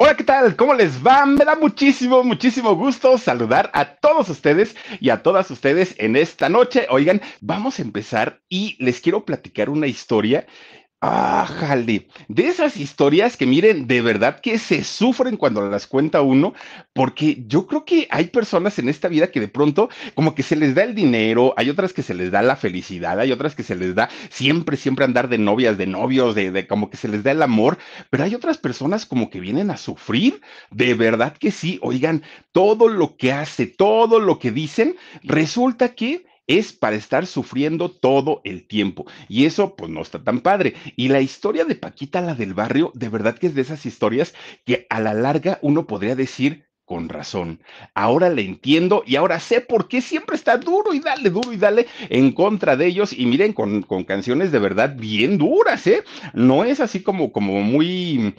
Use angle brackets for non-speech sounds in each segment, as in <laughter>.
Hola, ¿qué tal? ¿Cómo les va? Me da muchísimo, muchísimo gusto saludar a todos ustedes y a todas ustedes en esta noche. Oigan, vamos a empezar y les quiero platicar una historia Ájale, de esas historias que miren, de verdad que se sufren cuando las cuenta uno, porque yo creo que hay personas en esta vida que de pronto como que se les da el dinero, hay otras que se les da la felicidad, hay otras que se les da siempre, siempre andar de novias, de novios, de, de como que se les da el amor, pero hay otras personas como que vienen a sufrir, de verdad que sí, oigan, todo lo que hace, todo lo que dicen, resulta que es para estar sufriendo todo el tiempo. Y eso pues no está tan padre. Y la historia de Paquita, la del barrio, de verdad que es de esas historias que a la larga uno podría decir, con razón. Ahora le entiendo y ahora sé por qué siempre está duro y dale, duro y dale en contra de ellos. Y miren, con, con canciones de verdad bien duras, ¿eh? No es así como, como muy,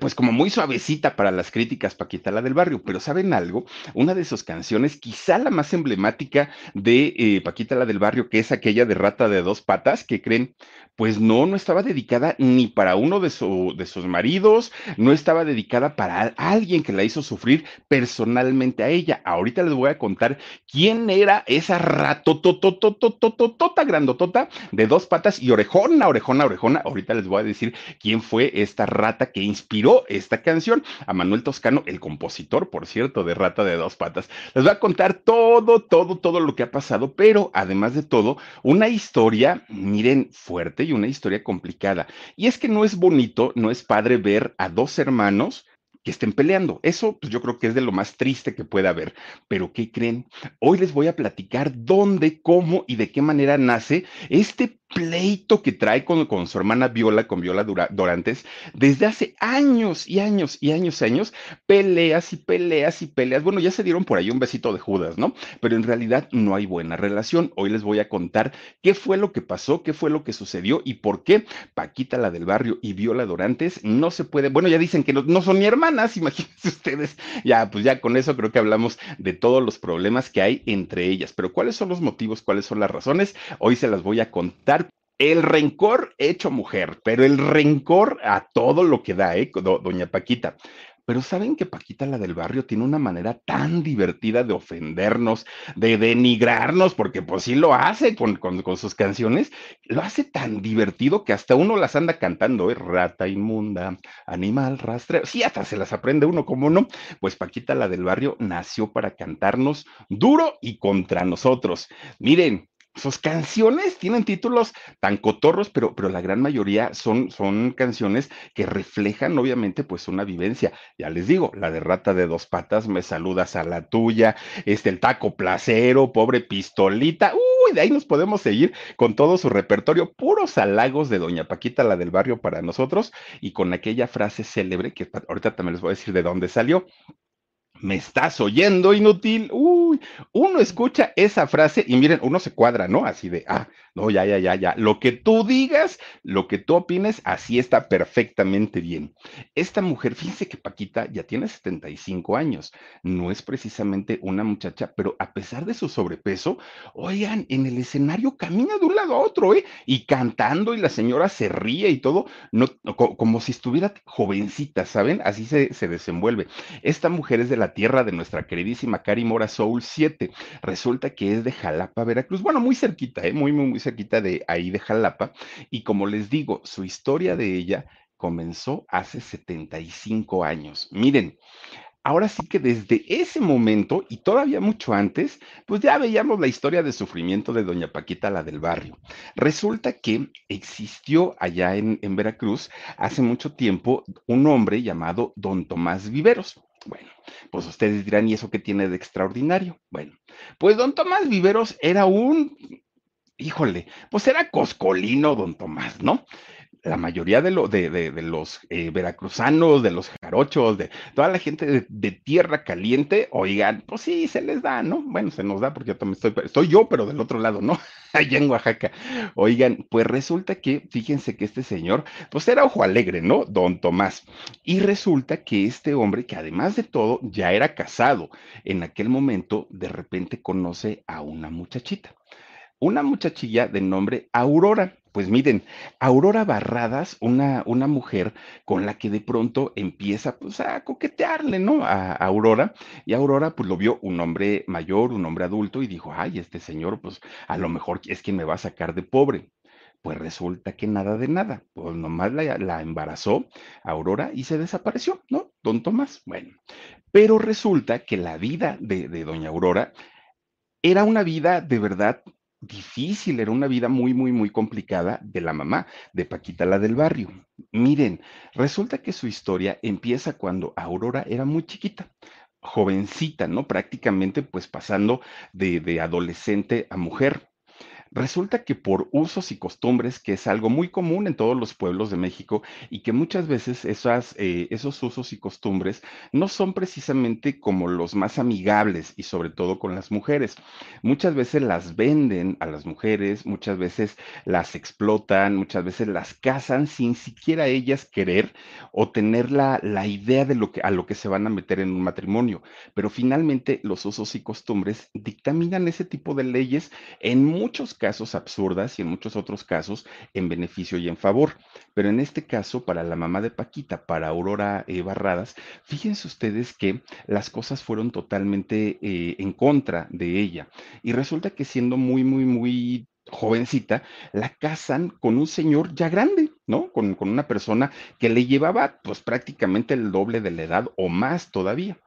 pues como muy suavecita para las críticas, Paquita, la del barrio. Pero ¿saben algo? Una de sus canciones, quizá la más emblemática de eh, Paquita, la del barrio, que es aquella de Rata de dos patas, que creen, pues no, no estaba dedicada ni para uno de, su, de sus maridos, no estaba dedicada para alguien que la hizo sufrir personalmente a ella. Ahorita les voy a contar quién era esa ratototototototota grandotota de dos patas y orejona, orejona, orejona. Ahorita les voy a decir quién fue esta rata que inspiró esta canción. A Manuel Toscano, el compositor, por cierto, de Rata de dos patas. Les voy a contar todo, todo, todo lo que ha pasado, pero además de todo, una historia, miren, fuerte y una historia complicada. Y es que no es bonito, no es padre ver a dos hermanos que estén peleando. Eso, pues yo creo que es de lo más triste que puede haber. Pero ¿qué creen? Hoy les voy a platicar dónde, cómo y de qué manera nace este pleito que trae con, con su hermana Viola, con Viola Dorantes, desde hace años y años y años y años, peleas y peleas y peleas. Bueno, ya se dieron por ahí un besito de Judas, ¿no? Pero en realidad no hay buena relación. Hoy les voy a contar qué fue lo que pasó, qué fue lo que sucedió y por qué Paquita, la del barrio, y Viola Dorantes no se puede. Bueno, ya dicen que no, no son ni hermanas, <laughs> imagínense ustedes. Ya, pues ya con eso creo que hablamos de todos los problemas que hay entre ellas. Pero ¿cuáles son los motivos? ¿Cuáles son las razones? Hoy se las voy a contar el rencor hecho mujer, pero el rencor a todo lo que da, ¿eh? doña Paquita. Pero saben que Paquita, la del barrio, tiene una manera tan divertida de ofendernos, de denigrarnos, porque pues sí lo hace con, con, sus canciones, lo hace tan divertido que hasta uno las anda cantando, ¿eh? Rata inmunda, animal rastreo. Sí, hasta se las aprende uno, como no? Pues Paquita, la del barrio, nació para cantarnos duro y contra nosotros. Miren, sus canciones tienen títulos tan cotorros, pero, pero la gran mayoría son, son canciones que reflejan, obviamente, pues una vivencia. Ya les digo, la de rata de dos patas, me saludas a la tuya, este, el taco placero, pobre pistolita. Uy, de ahí nos podemos seguir con todo su repertorio, puros halagos de Doña Paquita, la del barrio para nosotros, y con aquella frase célebre que ahorita también les voy a decir de dónde salió. ¿Me estás oyendo, inútil? Uy, uno escucha esa frase y miren, uno se cuadra, ¿no? Así de, ah, no, ya, ya, ya, ya. Lo que tú digas, lo que tú opines, así está perfectamente bien. Esta mujer, fíjense que Paquita ya tiene 75 años, no es precisamente una muchacha, pero a pesar de su sobrepeso, oigan, en el escenario camina de un lado a otro, ¿eh? Y cantando y la señora se ríe y todo, no, como si estuviera jovencita, ¿saben? Así se, se desenvuelve. Esta mujer es de la tierra de nuestra queridísima Cari Mora Soul 7. Resulta que es de Jalapa, Veracruz. Bueno, muy cerquita, ¿eh? muy, muy, muy cerquita de ahí de Jalapa. Y como les digo, su historia de ella comenzó hace 75 años. Miren, ahora sí que desde ese momento y todavía mucho antes, pues ya veíamos la historia de sufrimiento de doña Paquita, la del barrio. Resulta que existió allá en, Veracruz hace mucho tiempo un hombre llamado don Tomás Viveros. Bueno, pues ustedes dirán, ¿y eso qué tiene de extraordinario? Bueno, pues don Tomás Viveros era un, híjole, pues era coscolino don Tomás, ¿no? La mayoría de, de, de, los eh, veracruzanos, de los jarochos, de toda la gente de, tierra caliente, oigan, pues sí, se les da, ¿no? Bueno, se nos da porque yo también estoy, estoy yo, pero del otro lado, ¿no? <laughs> Allá en Oaxaca. Oigan, pues resulta que, fíjense que este señor, pues era ojo alegre, ¿no? Don Tomás. Y resulta que este hombre, que además de todo, ya era casado, en aquel momento, de repente conoce a una muchachita una muchachilla de nombre Aurora. Pues miren, Aurora Barradas, una, una mujer con la que de pronto empieza pues a coquetearle, ¿no? A, Aurora, y Aurora pues lo vio un hombre mayor, un hombre adulto, y dijo, ay, este señor pues a lo mejor es quien me va a sacar de pobre. Pues resulta que nada de nada, pues nomás la, la embarazó Aurora y se desapareció, ¿no? Don Tomás, bueno. Pero resulta que la vida de, de doña Aurora era una vida de verdad difícil, era una vida muy, muy, muy complicada de la mamá, de Paquita, la del barrio. Miren, resulta que su historia empieza cuando Aurora era muy chiquita, jovencita, ¿no? Prácticamente pues pasando de, de adolescente a mujer. Resulta que por usos y costumbres, que es algo muy común en todos los pueblos de México y que muchas veces esas, eh, esos usos y costumbres no son precisamente como los más amigables y sobre todo con las mujeres. Muchas veces las venden a las mujeres, muchas veces las explotan, muchas veces las casan sin siquiera ellas querer o tener la, la idea de lo que, a lo que se van a meter en un matrimonio. Pero finalmente los usos y costumbres dictaminan ese tipo de leyes en muchos casos absurdas y en muchos otros casos en beneficio y en favor. Pero en este caso, para la mamá de Paquita, para Aurora eh, Barradas, fíjense ustedes que las cosas fueron totalmente eh, en contra de ella. Y resulta que siendo muy, muy, muy jovencita, la casan con un señor ya grande, ¿no? Con, con una persona que le llevaba pues prácticamente el doble de la edad o más todavía.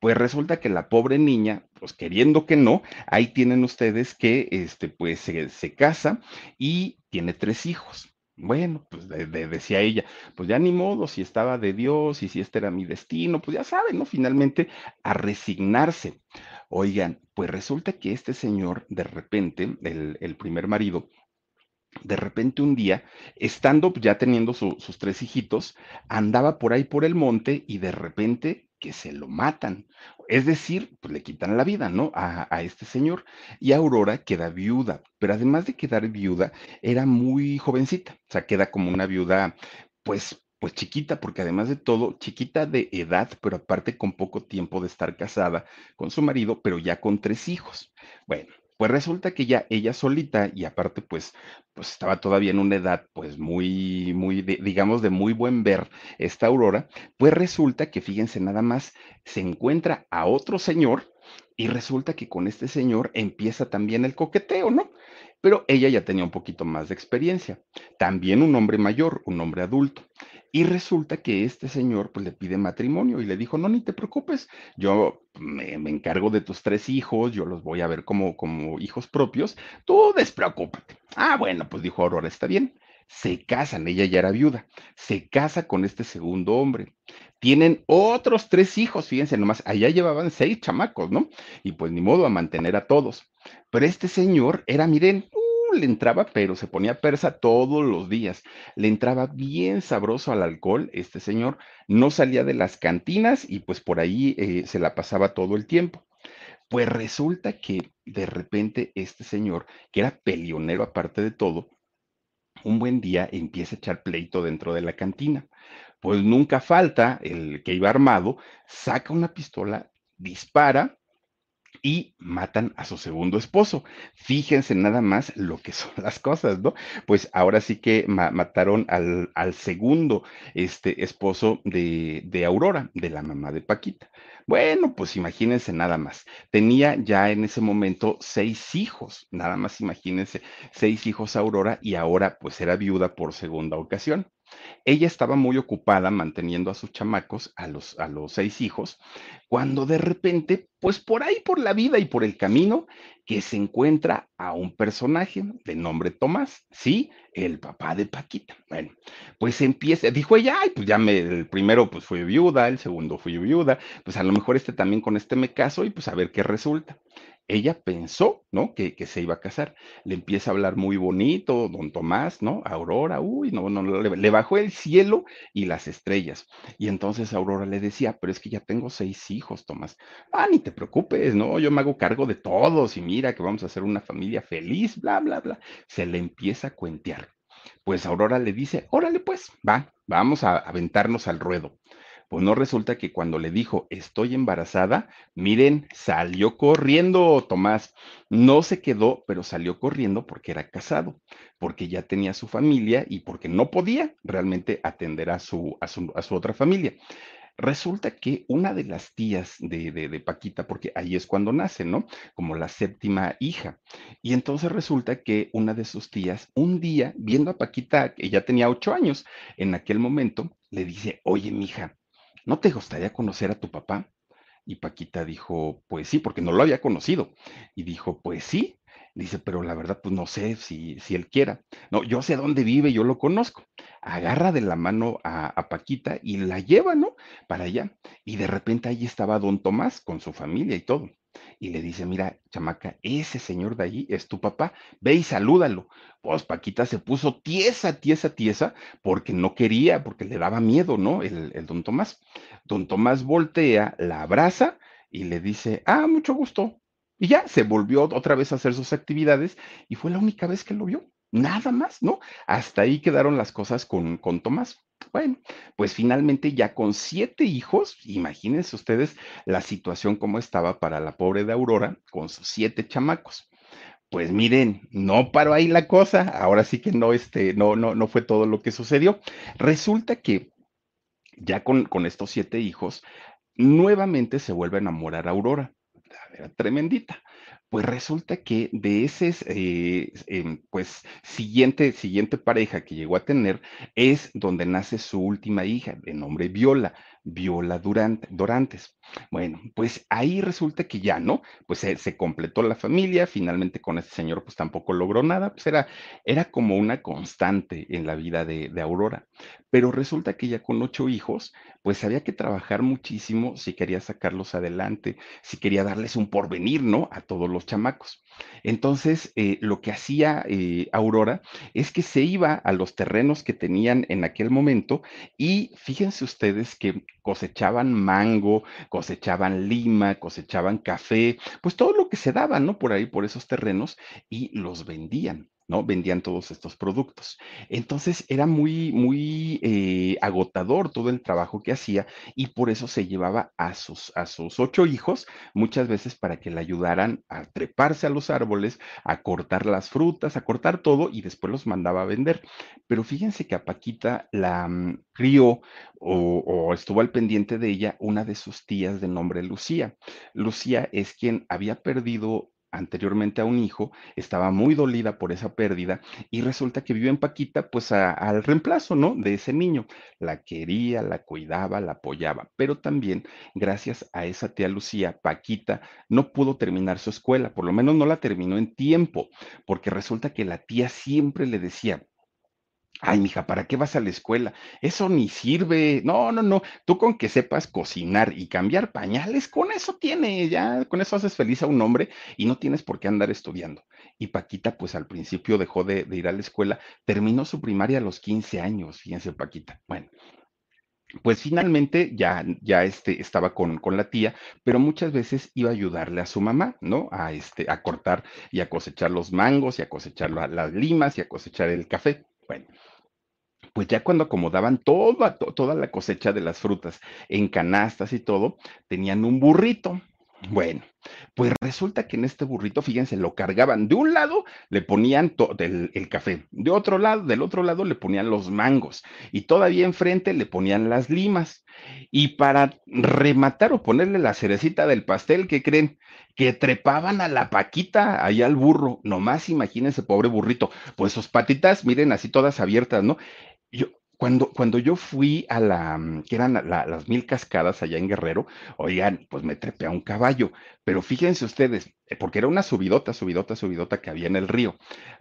Pues resulta que la pobre niña, pues queriendo que no, ahí tienen ustedes que, este, pues se, se casa y tiene tres hijos. Bueno, pues de- de- decía ella, pues ya ni modo, si estaba de Dios y si este era mi destino, pues ya saben, ¿no? Finalmente a resignarse. Oigan, pues resulta que este señor, de repente, el, el primer marido, de repente un día, estando ya teniendo su- sus tres hijitos, andaba por ahí por el monte y de repente que se lo matan. Es decir, pues le quitan la vida, ¿no? A, a este señor. Y Aurora queda viuda, pero además de quedar viuda, era muy jovencita, o sea, queda como una viuda, pues... Pues chiquita, porque además de todo, chiquita de edad, pero aparte con poco tiempo de estar casada con su marido, pero ya con tres hijos. Bueno, pues resulta que ya ella solita y aparte pues pues estaba todavía en una edad pues muy, muy, digamos, de muy buen ver esta Aurora, pues resulta que, fíjense nada más, se encuentra a otro señor y resulta que con este señor empieza también el coqueteo, ¿no? Pero ella ya tenía un poquito más de experiencia, también un hombre mayor, un hombre adulto. Y resulta que este señor pues le pide matrimonio y le dijo, no, ni te preocupes, yo me, encargo de tus tres hijos, yo los voy a ver como, como hijos propios, tú despreocúpate. Ah, bueno, pues dijo Aurora, está bien. Se casan, ella ya era viuda, se casa con este segundo hombre. Tienen otros tres hijos, fíjense nomás, allá llevaban seis chamacos, ¿no? Y pues ni modo a mantener a todos. Pero este señor era, miren, uh, le entraba, pero se ponía persa todos los días. Le entraba bien sabroso al alcohol, este señor. No salía de las cantinas y pues por ahí eh, se la pasaba todo el tiempo. Pues resulta que de repente este señor, que era peleonero aparte de todo, un buen día empieza a echar pleito dentro de la cantina. Pues nunca falta el que iba armado, saca una pistola, dispara y matan a su segundo esposo. Fíjense nada más lo que <laughs> son las cosas, ¿no? Pues ahora sí que ma- mataron al, al segundo este, esposo de, de Aurora, de la mamá de Paquita. Bueno, pues imagínense nada más. Tenía ya en ese momento seis hijos, nada más imagínense, seis hijos Aurora y ahora pues era viuda por segunda ocasión. Ella estaba muy ocupada manteniendo a sus chamacos, a los, a los seis hijos, cuando de repente, pues por ahí, por la vida y por el camino, que se encuentra a un personaje de nombre Tomás, sí, el papá de Paquita. Bueno, pues empieza, dijo ella, ay, pues ya me, el primero pues fue viuda, el segundo fue viuda, pues a lo mejor este también con este me caso y pues a ver qué resulta. Ella pensó, ¿no? Que, que se iba a casar. Le empieza a hablar muy bonito, don Tomás, ¿no? Aurora, uy, no, no, le, le bajó el cielo y las estrellas. Y entonces Aurora le decía, pero es que ya tengo seis hijos, Tomás. Ah, ni te preocupes, ¿no? Yo me hago cargo de todos y mira que vamos a hacer una familia feliz, bla, bla, bla. Se le empieza a cuentear. Pues Aurora le dice, órale pues, va, vamos a aventarnos al ruedo. Pues no resulta que cuando le dijo, estoy embarazada, miren, salió corriendo Tomás. No se quedó, pero salió corriendo porque era casado, porque ya tenía su familia y porque no podía realmente atender a su, a su, otra familia. Resulta que una de las tías de, de, de, Paquita, porque ahí es cuando nace, ¿no? Como la séptima hija. Y entonces resulta que una de sus tías, un día, viendo a Paquita, que ya tenía ocho años en aquel momento, le dice, oye, mija, ¿no te gustaría conocer a tu papá? Y Paquita dijo, pues sí, porque no lo había conocido. Y dijo, pues sí. Dice, pero la verdad, pues no sé si, si él quiera. No, yo sé dónde vive, yo lo conozco. Agarra de la mano a, a, Paquita y la lleva, ¿no? Para allá. Y de repente ahí estaba don Tomás con su familia y todo. Y le dice, mira, chamaca, ese señor de ahí es tu papá, ve y salúdalo. Pues Paquita se puso tiesa, tiesa, tiesa, porque no quería, porque le daba miedo, ¿no? El, el don Tomás. Don Tomás voltea, la abraza y le dice, ah, mucho gusto, y ya se volvió otra vez a hacer sus actividades y fue la única vez que lo vio. Nada más, ¿no? Hasta ahí quedaron las cosas con, con Tomás. Bueno, pues finalmente ya con siete hijos, imagínense ustedes la situación como estaba para la pobre de Aurora con sus siete chamacos. Pues miren, no paró ahí la cosa, ahora sí que no, este, no, no, no fue todo lo que sucedió. Resulta que ya con, con estos siete hijos, nuevamente se vuelve a enamorar a Aurora era tremendita. Pues resulta que de ese, eh, eh, pues, siguiente, siguiente pareja que llegó a tener es donde nace su última hija, de nombre Viola, Viola Durante, Dorantes. Bueno, pues ahí resulta que ya, ¿no? Pues se, completó la familia, finalmente con este señor pues tampoco logró nada, pues era, era como una constante en la vida de, de Aurora. Pero resulta que ya con ocho hijos, pues había que trabajar muchísimo si quería sacarlos adelante, si quería darles un porvenir, ¿no? A todos los chamacos. Entonces, eh, lo que hacía eh, Aurora es que se iba a los terrenos que tenían en aquel momento y fíjense ustedes que cosechaban mango, cosechaban lima, cosechaban café, pues todo lo que se daba, ¿no? Por ahí, por esos terrenos y los vendían. ¿No? Vendían todos estos productos. Entonces era muy, muy eh, agotador todo el trabajo que hacía y por eso se llevaba a sus, a sus ocho hijos muchas veces para que le ayudaran a treparse a los árboles, a cortar las frutas, a cortar todo y después los mandaba a vender. Pero fíjense que a Paquita la um, crió o, o estuvo al pendiente de ella una de sus tías de nombre Lucía. Lucía es quien había perdido anteriormente a un hijo, estaba muy dolida por esa pérdida y resulta que vive en Paquita pues al reemplazo, ¿no? De ese niño. La quería, la cuidaba, la apoyaba, pero también gracias a esa tía Lucía, Paquita no pudo terminar su escuela, por lo menos no la terminó en tiempo, porque resulta que la tía siempre le decía, Ay, mija, ¿para qué vas a la escuela? Eso ni sirve. No, no, no. Tú con que sepas cocinar y cambiar pañales, con eso tiene, ya, con eso haces feliz a un hombre y no tienes por qué andar estudiando. Y Paquita, pues al principio dejó de, de ir a la escuela, terminó su primaria a los 15 años, fíjense, Paquita. Bueno, pues finalmente ya, ya este, estaba con, con, la tía, pero muchas veces iba a ayudarle a su mamá, ¿no? A, este, a cortar y a cosechar los mangos y a cosechar las limas y a cosechar el café. Bueno, pues ya cuando acomodaban toda, toda la cosecha de las frutas en canastas y todo, tenían un burrito. Bueno, pues resulta que en este burrito, fíjense, lo cargaban. De un lado le ponían el, el, café, de otro lado, del otro lado le ponían los mangos y todavía enfrente le ponían las limas. Y para rematar o ponerle la cerecita del pastel, ¿qué creen? Que trepaban a la paquita ahí al burro. Nomás imagínense, pobre burrito. Pues sus patitas, miren, así todas abiertas, ¿no? Yo, cuando, cuando yo fui a la, mm, que eran la, las mil cascadas allá en Guerrero, oigan, pues me trepé a un caballo, pero fíjense ustedes, eh, porque era una subidota, subidota, subidota que había en el río,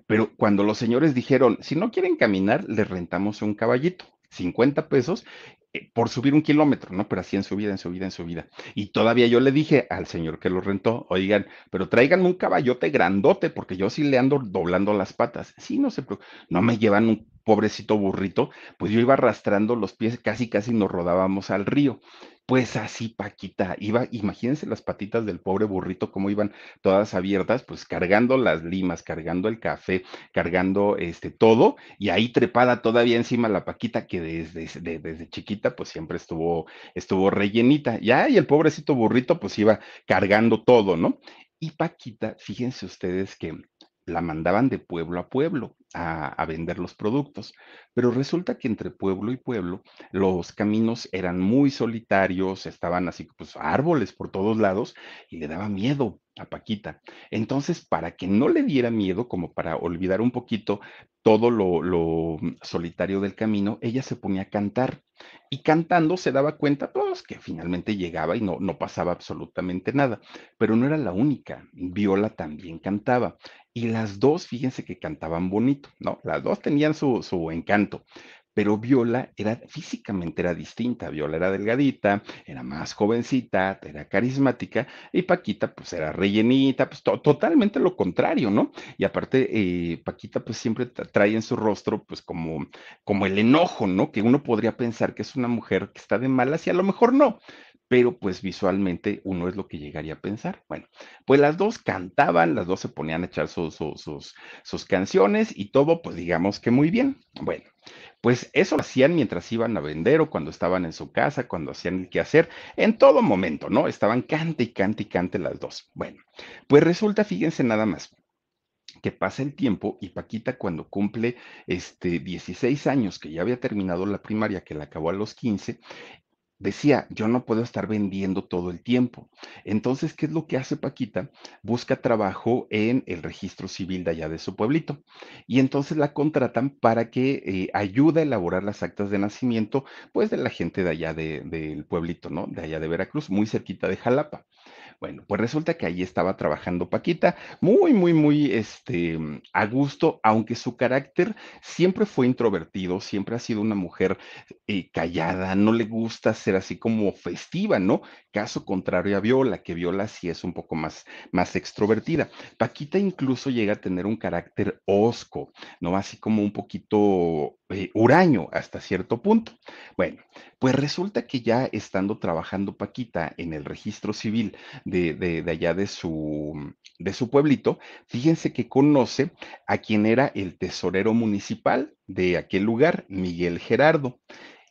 pero cuando los señores dijeron, si no quieren caminar, les rentamos un caballito, 50 pesos, eh, por subir un kilómetro, ¿no? Pero así en subida, en subida, en subida. Y todavía yo le dije al señor que lo rentó, oigan, pero tráiganme un caballote grandote, porque yo sí le ando doblando las patas. Sí, no se preocupe, no me llevan un pobrecito burrito, pues yo iba arrastrando los pies, casi casi nos rodábamos al río. Pues así, Paquita, iba, imagínense las patitas del pobre burrito, cómo iban todas abiertas, pues cargando las limas, cargando el café, cargando este todo, y ahí trepada todavía encima la Paquita, que desde, desde chiquita, pues siempre estuvo, estuvo rellenita. Ya, y el pobrecito burrito, pues iba cargando todo, ¿no? Y Paquita, fíjense ustedes que la mandaban de pueblo a pueblo a, vender los productos, pero resulta que entre pueblo y pueblo los caminos eran muy solitarios, estaban así, pues árboles por todos lados y le daba miedo a Paquita. Entonces, para que no le diera miedo, como para olvidar un poquito todo lo, solitario del camino, ella se ponía a cantar y cantando se daba cuenta, pues, que finalmente llegaba y no, no pasaba absolutamente nada. Pero no era la única. Viola también cantaba. Y las dos, fíjense que cantaban bonito, ¿no? Las dos tenían su, su encanto pero Viola era físicamente era distinta. Viola era delgadita, era más jovencita, era carismática, y Paquita, pues era rellenita, pues totalmente lo contrario, ¿no? Y aparte, eh, Paquita, pues siempre trae en su rostro, pues como, como el enojo, ¿no? Que uno podría pensar que es una mujer que está de malas y a lo mejor no, pero pues visualmente uno es lo que llegaría a pensar. Bueno, pues las dos cantaban, las dos se ponían a echar sus, canciones y todo, pues digamos que muy bien. Bueno, pues eso lo hacían mientras iban a vender o cuando estaban en su casa, cuando hacían el quehacer, en todo momento, ¿no? Estaban cante y cante y cante las dos. Bueno, pues resulta, fíjense nada más, que pasa el tiempo y Paquita cuando cumple este 16 años, que ya había terminado la primaria, que la acabó a los 15, decía, yo no puedo estar vendiendo todo el tiempo. Entonces, ¿qué es lo que hace Paquita? Busca trabajo en el registro civil de allá de su pueblito. Y entonces la contratan para que eh, ayude a elaborar las actas de nacimiento, pues de la gente de allá del pueblito, ¿no? De allá de Veracruz, muy cerquita de Jalapa. Bueno, pues resulta que ahí estaba trabajando Paquita, muy, muy, muy este, a gusto, aunque su carácter siempre fue introvertido, siempre ha sido una mujer eh, callada, no le gusta ser así como festiva, ¿no? Caso contrario a Viola, que Viola sí es un poco más, más extrovertida. Paquita incluso llega a tener un carácter osco, ¿no? Así como un poquito eh, huraño hasta cierto punto. Bueno, pues resulta que ya estando trabajando Paquita en el registro civil de, de, allá de su, de su pueblito, fíjense que conoce a quien era el tesorero municipal de aquel lugar, Miguel Gerardo.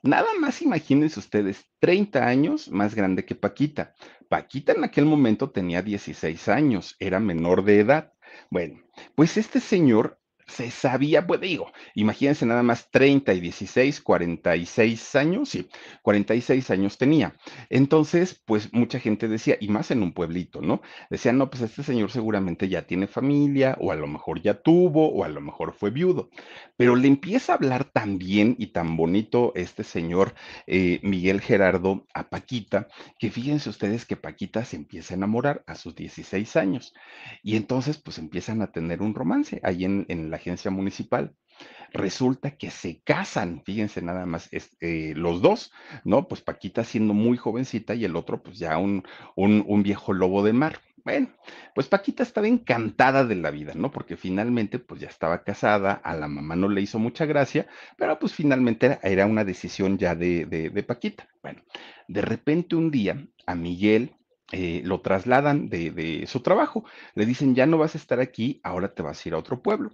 Nada más imagínense ustedes, 30 años más grande que Paquita. Paquita en aquel momento tenía 16 años, era menor de edad. Bueno, pues este señor se sabía, pues digo, imagínense nada más 30 y 16, 46 años, sí, 46 años tenía. Entonces, pues mucha gente decía, y más en un pueblito, ¿no? Decían, no, pues este señor seguramente ya tiene familia, o a lo mejor ya tuvo, o a lo mejor fue viudo. Pero le empieza a hablar tan bien y tan bonito este señor eh, Miguel Gerardo a Paquita, que fíjense ustedes que Paquita se empieza a enamorar a sus 16 años. Y entonces, pues empiezan a tener un romance ahí en, en la agencia municipal. Resulta que se casan, fíjense nada más, eh, los dos, ¿no? Pues Paquita siendo muy jovencita y el otro pues ya un, un, un viejo lobo de mar. Bueno, pues Paquita estaba encantada de la vida, ¿no? Porque finalmente pues ya estaba casada, a la mamá no le hizo mucha gracia, pero pues finalmente era, una decisión ya de, de, de Paquita. Bueno, de repente un día a Miguel eh, lo trasladan de, su trabajo. Le dicen, ya no vas a estar aquí, ahora te vas a ir a otro pueblo.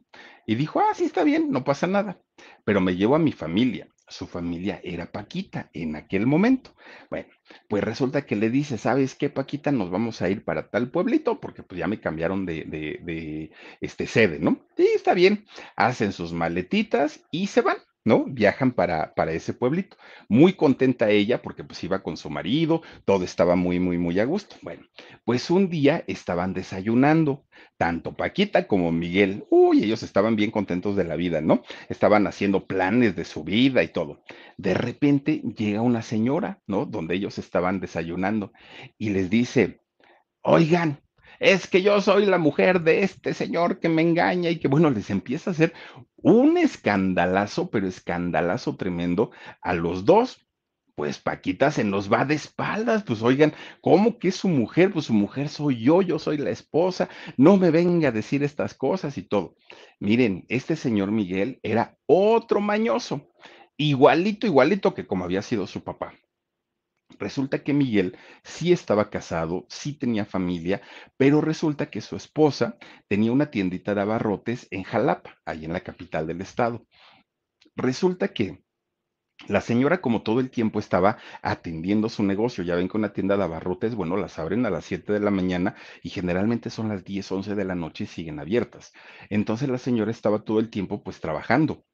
Y dijo, ah, sí, está bien, no pasa nada. Pero me llevo a mi familia. Su familia era Paquita en aquel momento. Bueno, pues resulta que le dice, ¿sabes qué, Paquita? Nos vamos a ir para tal pueblito porque pues ya me cambiaron de, de, de este sede, ¿no? Sí, está bien. Hacen sus maletitas y se van. ¿No? Viajan para, para ese pueblito. Muy contenta ella porque pues iba con su marido, todo estaba muy, muy, muy a gusto. Bueno, pues un día estaban desayunando, tanto Paquita como Miguel. Uy, ellos estaban bien contentos de la vida, ¿no? Estaban haciendo planes de su vida y todo. De repente llega una señora, ¿no? Donde ellos estaban desayunando y les dice, oigan, es que yo soy la mujer de este señor que me engaña y que, bueno, les empieza a hacer un escandalazo, pero escandalazo tremendo a los dos pues Paquita se nos va de espaldas, pues oigan, ¿cómo que es su mujer? Pues su mujer soy yo, yo soy la esposa, no me venga a decir estas cosas y todo. Miren, este señor Miguel era otro mañoso, igualito, igualito que como había sido su papá. Resulta que Miguel sí estaba casado, sí tenía familia, pero resulta que su esposa tenía una tiendita de abarrotes en Jalapa, ahí en la capital del estado. Resulta que la señora, como todo el tiempo estaba atendiendo su negocio, ya ven que una tienda de abarrotes, bueno, las abren a las 7 de la mañana y generalmente son las 10, 11 de la noche y siguen abiertas. Entonces la señora estaba todo el tiempo pues trabajando.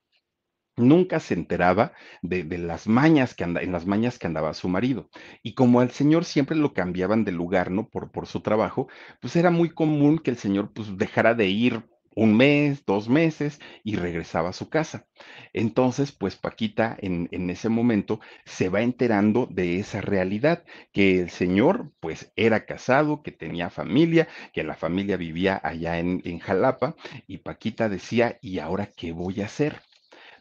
Nunca se enteraba de, de las mañas que anda, en las mañas que andaba su marido. Y como al señor siempre lo cambiaban de lugar, ¿no? Por, por su trabajo, pues era muy común que el señor pues dejara de ir un mes, dos meses y regresaba a su casa. Entonces, pues Paquita en, en, ese momento se va enterando de esa realidad, que el señor pues era casado, que tenía familia, que la familia vivía allá en, en Jalapa y Paquita decía, ¿y ahora qué voy a hacer?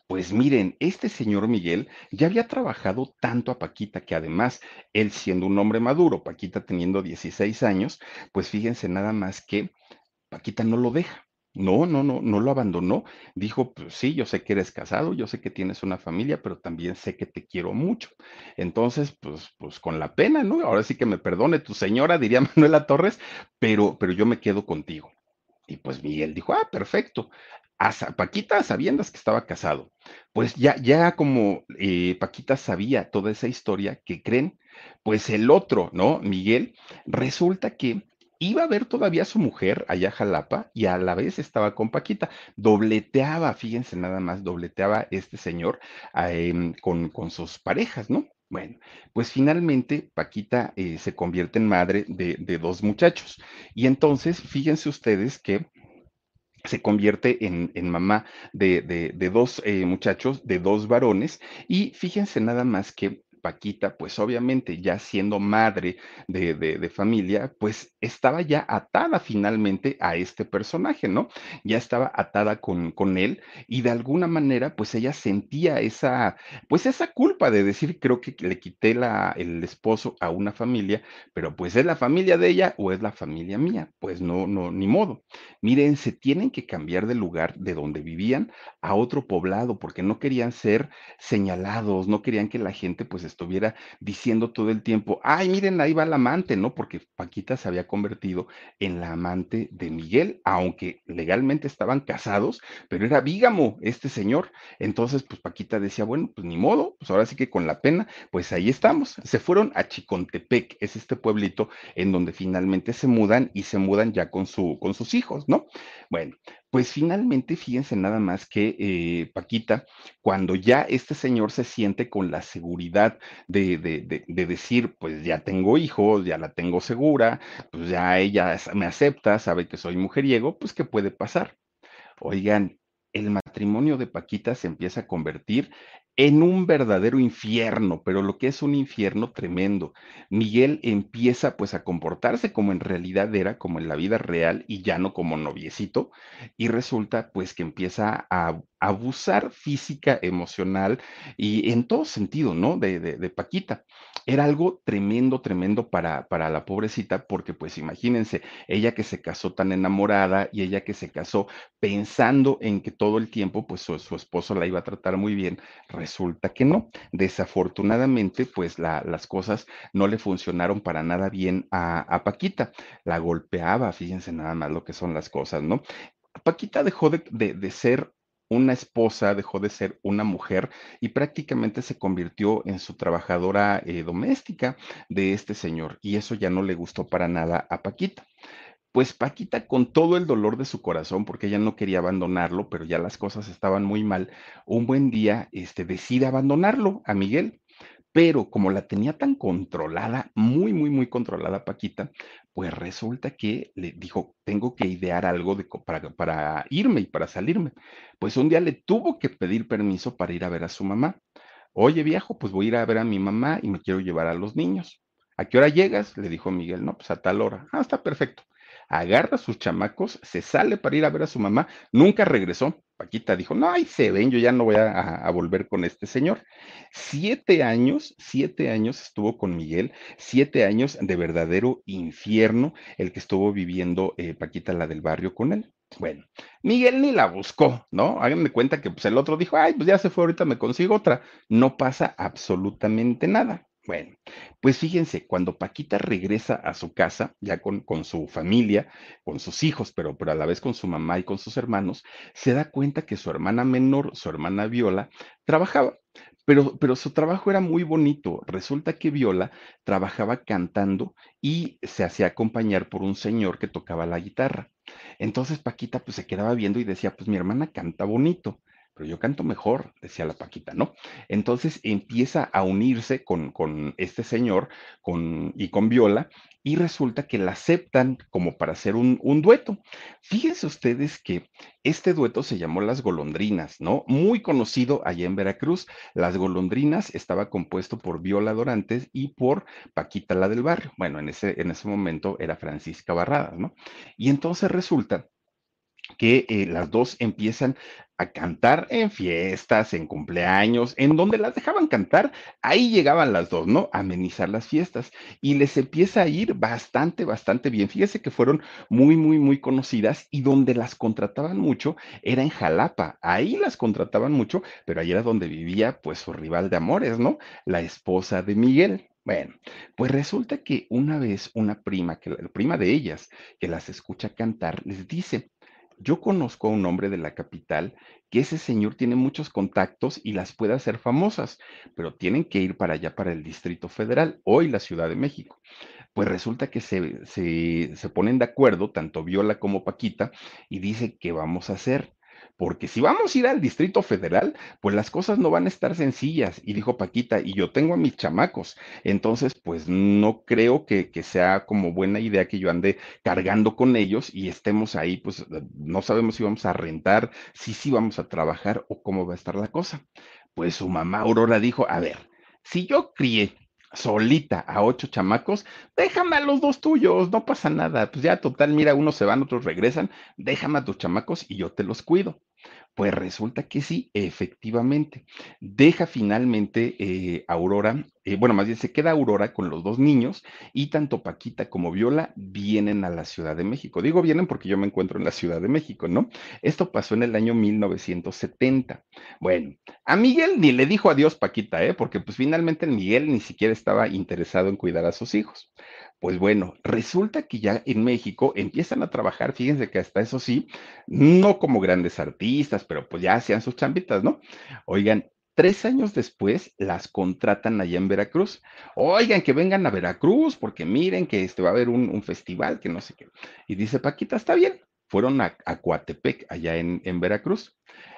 Pues miren, este señor Miguel ya había trabajado tanto a Paquita que además, él siendo un hombre maduro, Paquita teniendo 16 años, pues fíjense nada más que Paquita no lo deja. No, no, no, no lo abandonó. Dijo, pues sí, yo sé que eres casado, yo sé que tienes una familia, pero también sé que te quiero mucho. Entonces, pues, pues con la pena, ¿no? Ahora sí que me perdone tu señora, diría <laughs> Manuela Torres, pero, pero yo me quedo contigo. Y pues Miguel dijo, ah, perfecto. Paquita sabiendas que estaba casado. Pues ya, ya como eh, Paquita sabía toda esa historia, ¿qué creen? Pues el otro, ¿no? Miguel, resulta que iba a ver todavía a su mujer allá a Jalapa y a la vez estaba con Paquita. Dobleteaba, fíjense nada más, dobleteaba este señor eh, con, con, sus parejas, ¿no? Bueno, pues finalmente Paquita eh, se convierte en madre de, de, dos muchachos. Y entonces, fíjense ustedes que se convierte en, en mamá de, de, de dos eh, muchachos, de dos varones. Y fíjense nada más que Paquita, pues obviamente ya siendo madre de, familia, pues estaba ya atada finalmente a este personaje, ¿no? Ya estaba atada con, con él y de alguna manera, pues ella sentía esa, pues esa culpa de decir, creo que le quité la, el esposo a una familia, pero pues es la familia de ella o es la familia mía, pues no, no, ni modo. Miren, se tienen que cambiar de lugar de donde vivían a otro poblado porque no querían ser señalados, no querían que la gente pues estuviera diciendo todo el tiempo, ay, miren, ahí va la amante, ¿no? Porque Paquita se había convertido en la amante de Miguel, aunque legalmente estaban casados, pero era vígamo este señor. Entonces, pues Paquita decía, bueno, pues ni modo, pues ahora sí que con la pena, pues ahí estamos. Se fueron a Chicontepec, es este pueblito en donde finalmente se mudan y se mudan ya con, su, con sus hijos, ¿no? Bueno, pues finalmente, fíjense nada más que eh, Paquita, cuando ya este señor se siente con la seguridad de, de, de, de, decir, pues ya tengo hijos, ya la tengo segura, pues ya ella me acepta, sabe que soy mujeriego, pues ¿qué puede pasar? Oigan, el de Paquita se empieza a convertir en un verdadero infierno, pero lo que es un infierno tremendo. Miguel empieza pues a comportarse como en realidad era, como en la vida real y ya no como noviecito, y resulta pues que empieza a abusar física, emocional y en todo sentido, ¿no? De, de, de Paquita. Era algo tremendo, tremendo para, para la pobrecita, porque pues imagínense, ella que se casó tan enamorada y ella que se casó pensando en que todo el tiempo pues su, esposo la iba a tratar muy bien, resulta que no. Desafortunadamente pues la, las cosas no le funcionaron para nada bien a, Paquita. La golpeaba, fíjense nada más lo que son las cosas, ¿no? Paquita dejó de, de, de, ser una esposa, dejó de ser una mujer y prácticamente se convirtió en su trabajadora eh, doméstica de este señor. Y eso ya no le gustó para nada a Paquita. Pues Paquita, con todo el dolor de su corazón, porque ella no quería abandonarlo, pero ya las cosas estaban muy mal, un buen día este, decide abandonarlo a Miguel. Pero como la tenía tan controlada, muy, muy, muy controlada Paquita, pues resulta que le dijo, tengo que idear algo de, para, para irme y para salirme. Pues un día le tuvo que pedir permiso para ir a ver a su mamá. Oye, viejo, pues voy a ir a ver a mi mamá y me quiero llevar a los niños. ¿A qué hora llegas? Le dijo Miguel, no, pues a tal hora. Ah, está perfecto. Agarra sus chamacos, se sale para ir a ver a su mamá, nunca regresó. Paquita dijo, no, ahí se ven, yo ya no voy a, a, volver con este señor. Siete años, siete años estuvo con Miguel, siete años de verdadero infierno el que estuvo viviendo eh, Paquita, la del barrio, con él. Bueno, Miguel ni la buscó, ¿no? Háganme cuenta que pues, el otro dijo, ay, pues ya se fue, ahorita me consigo otra. No pasa absolutamente nada. Bueno, pues fíjense, cuando Paquita regresa a su casa, ya con, con su familia, con sus hijos, pero, pero a la vez con su mamá y con sus hermanos, se da cuenta que su hermana menor, su hermana Viola, trabajaba. Pero, pero su trabajo era muy bonito. Resulta que Viola trabajaba cantando y se hacía acompañar por un señor que tocaba la guitarra. Entonces Paquita pues se quedaba viendo y decía, pues mi hermana canta bonito pero yo canto mejor, decía la Paquita, ¿no? Entonces empieza a unirse con, con este señor con, y con Viola y resulta que la aceptan como para hacer un, dueto. Fíjense ustedes que este dueto se llamó Las Golondrinas, ¿no? Muy conocido allá en Veracruz. Las Golondrinas estaba compuesto por Viola Dorantes y por Paquita la del barrio. Bueno, en ese, en ese momento era Francisca Barradas, ¿no? Y entonces resulta que eh, las dos empiezan a cantar en fiestas, en cumpleaños, en donde las dejaban cantar, ahí llegaban las dos, ¿no? A amenizar las fiestas y les empieza a ir bastante, bastante bien. Fíjese que fueron muy, muy, muy conocidas y donde las contrataban mucho era en Jalapa, ahí las contrataban mucho, pero ahí era donde vivía pues su rival de amores, ¿no? La esposa de Miguel. Bueno, pues resulta que una vez una prima, que la prima de ellas, que las escucha cantar, les dice, yo conozco a un hombre de la capital que ese señor tiene muchos contactos y las puede hacer famosas, pero tienen que ir para allá, para el Distrito Federal, hoy la Ciudad de México. Pues resulta que se, se, se ponen de acuerdo, tanto Viola como Paquita, y dice, ¿qué vamos a hacer? Porque si vamos a ir al Distrito Federal, pues las cosas no van a estar sencillas. Y dijo Paquita, y yo tengo a mis chamacos, entonces pues no creo que, que, sea como buena idea que yo ande cargando con ellos y estemos ahí, pues no sabemos si vamos a rentar, si sí vamos a trabajar o cómo va a estar la cosa. Pues su mamá Aurora dijo, a ver, si yo crié solita a ocho chamacos, déjame a los dos tuyos, no pasa nada. Pues ya total, mira, unos se van, otros regresan, déjame a tus chamacos y yo te los cuido. Pues resulta que sí, efectivamente. Deja finalmente eh, Aurora, eh, bueno, más bien se queda Aurora con los dos niños y tanto Paquita como Viola vienen a la Ciudad de México. Digo vienen porque yo me encuentro en la Ciudad de México, ¿no? Esto pasó en el año 1970. Bueno, a Miguel ni le dijo adiós Paquita, ¿eh? Porque pues finalmente Miguel ni siquiera estaba interesado en cuidar a sus hijos. Pues bueno, resulta que ya en México empiezan a trabajar, fíjense que hasta eso sí, no como grandes artistas, pero pues ya hacían sus chambitas, ¿no? Oigan, Tres años después las contratan allá en Veracruz. Oigan, que vengan a Veracruz, porque miren que este va a haber un, festival, que no sé qué. Y dice Paquita, está bien. Fueron a, a Coatepec, allá en Veracruz.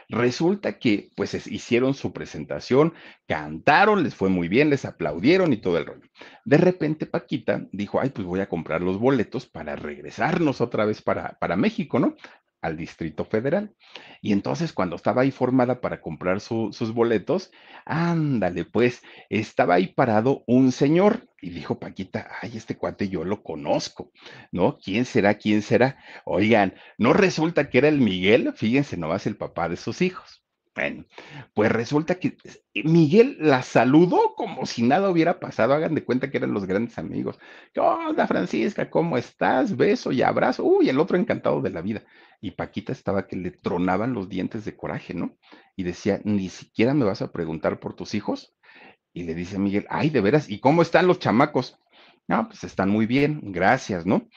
Resulta que pues hicieron su presentación, cantaron, les fue muy bien, les aplaudieron y todo el rollo. De repente Paquita dijo, ay, pues voy a comprar los boletos para regresarnos otra vez para, para México, ¿no? Al Distrito Federal. Y entonces cuando estaba ahí formada para comprar sus boletos, ándale, pues estaba ahí parado un señor y dijo Paquita, ay, este cuate yo lo conozco, ¿no? ¿Quién será? ¿Quién será? Oigan, no resulta que era el Miguel, fíjense, no es el papá de sus hijos. Bueno, pues resulta que eh, Miguel la saludó como si nada hubiera pasado. Hagan de cuenta que eran los grandes amigos. ¿Qué onda, Francisca? ¿Cómo estás? Beso y abrazo. Uy, el otro encantado de la vida. Y Paquita estaba que le tronaban los dientes de coraje, ¿no? Y decía, ni siquiera me vas a preguntar por tus hijos. Y le dice a Miguel, ay, de veras, ¿y cómo están los chamacos? No, pues están muy bien, gracias, ¿no?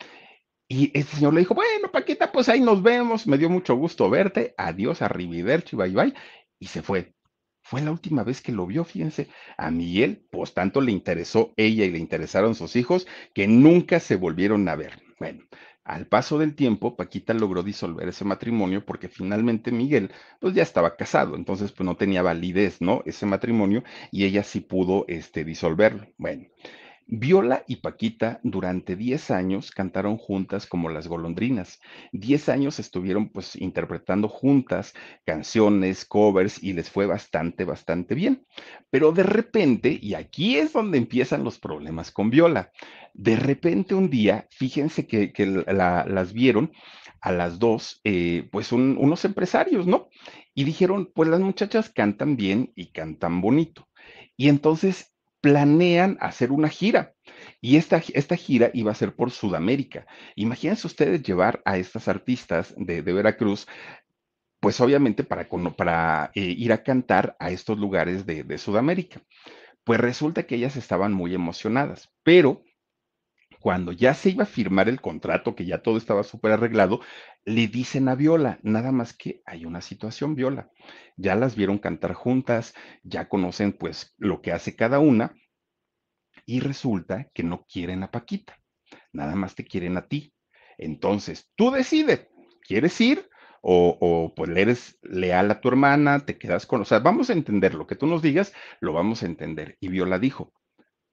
Y este señor le dijo, bueno, Paquita, pues ahí nos vemos, me dio mucho gusto verte, adiós, arrivederci, bye bye, y se fue. Fue la última vez que lo vio, fíjense. A Miguel, pues tanto le interesó ella y le interesaron sus hijos que nunca se volvieron a ver. Bueno, al paso del tiempo, Paquita logró disolver ese matrimonio porque finalmente Miguel, pues ya estaba casado, entonces pues no tenía validez, ¿no? Ese matrimonio y ella sí pudo, este, disolverlo. Bueno, Viola y Paquita durante 10 años cantaron juntas como las golondrinas. 10 años estuvieron pues interpretando juntas canciones, covers y les fue bastante, bastante bien. Pero de repente, y aquí es donde empiezan los problemas con Viola, de repente un día, fíjense que, la, las vieron a las dos, eh, pues un, unos empresarios, ¿no? Y dijeron, pues las muchachas cantan bien y cantan bonito. Y entonces planean hacer una gira. Y esta, esta gira iba a ser por Sudamérica. Imagínense ustedes llevar a estas artistas de, Veracruz, pues obviamente para, para eh, ir a cantar a estos lugares de, de Sudamérica. Pues resulta que ellas estaban muy emocionadas, pero cuando ya se iba a firmar el contrato, que ya todo estaba súper arreglado, le dicen a Viola, nada más que hay una situación, Viola. Ya las vieron cantar juntas, ya conocen pues lo que hace cada una, y resulta que no quieren a Paquita, nada más te quieren a ti. Entonces, tú decides, ¿quieres ir? O, o, pues le eres leal a tu hermana, te quedas con, o sea, vamos a entender lo que tú nos digas, lo vamos a entender. Y Viola dijo,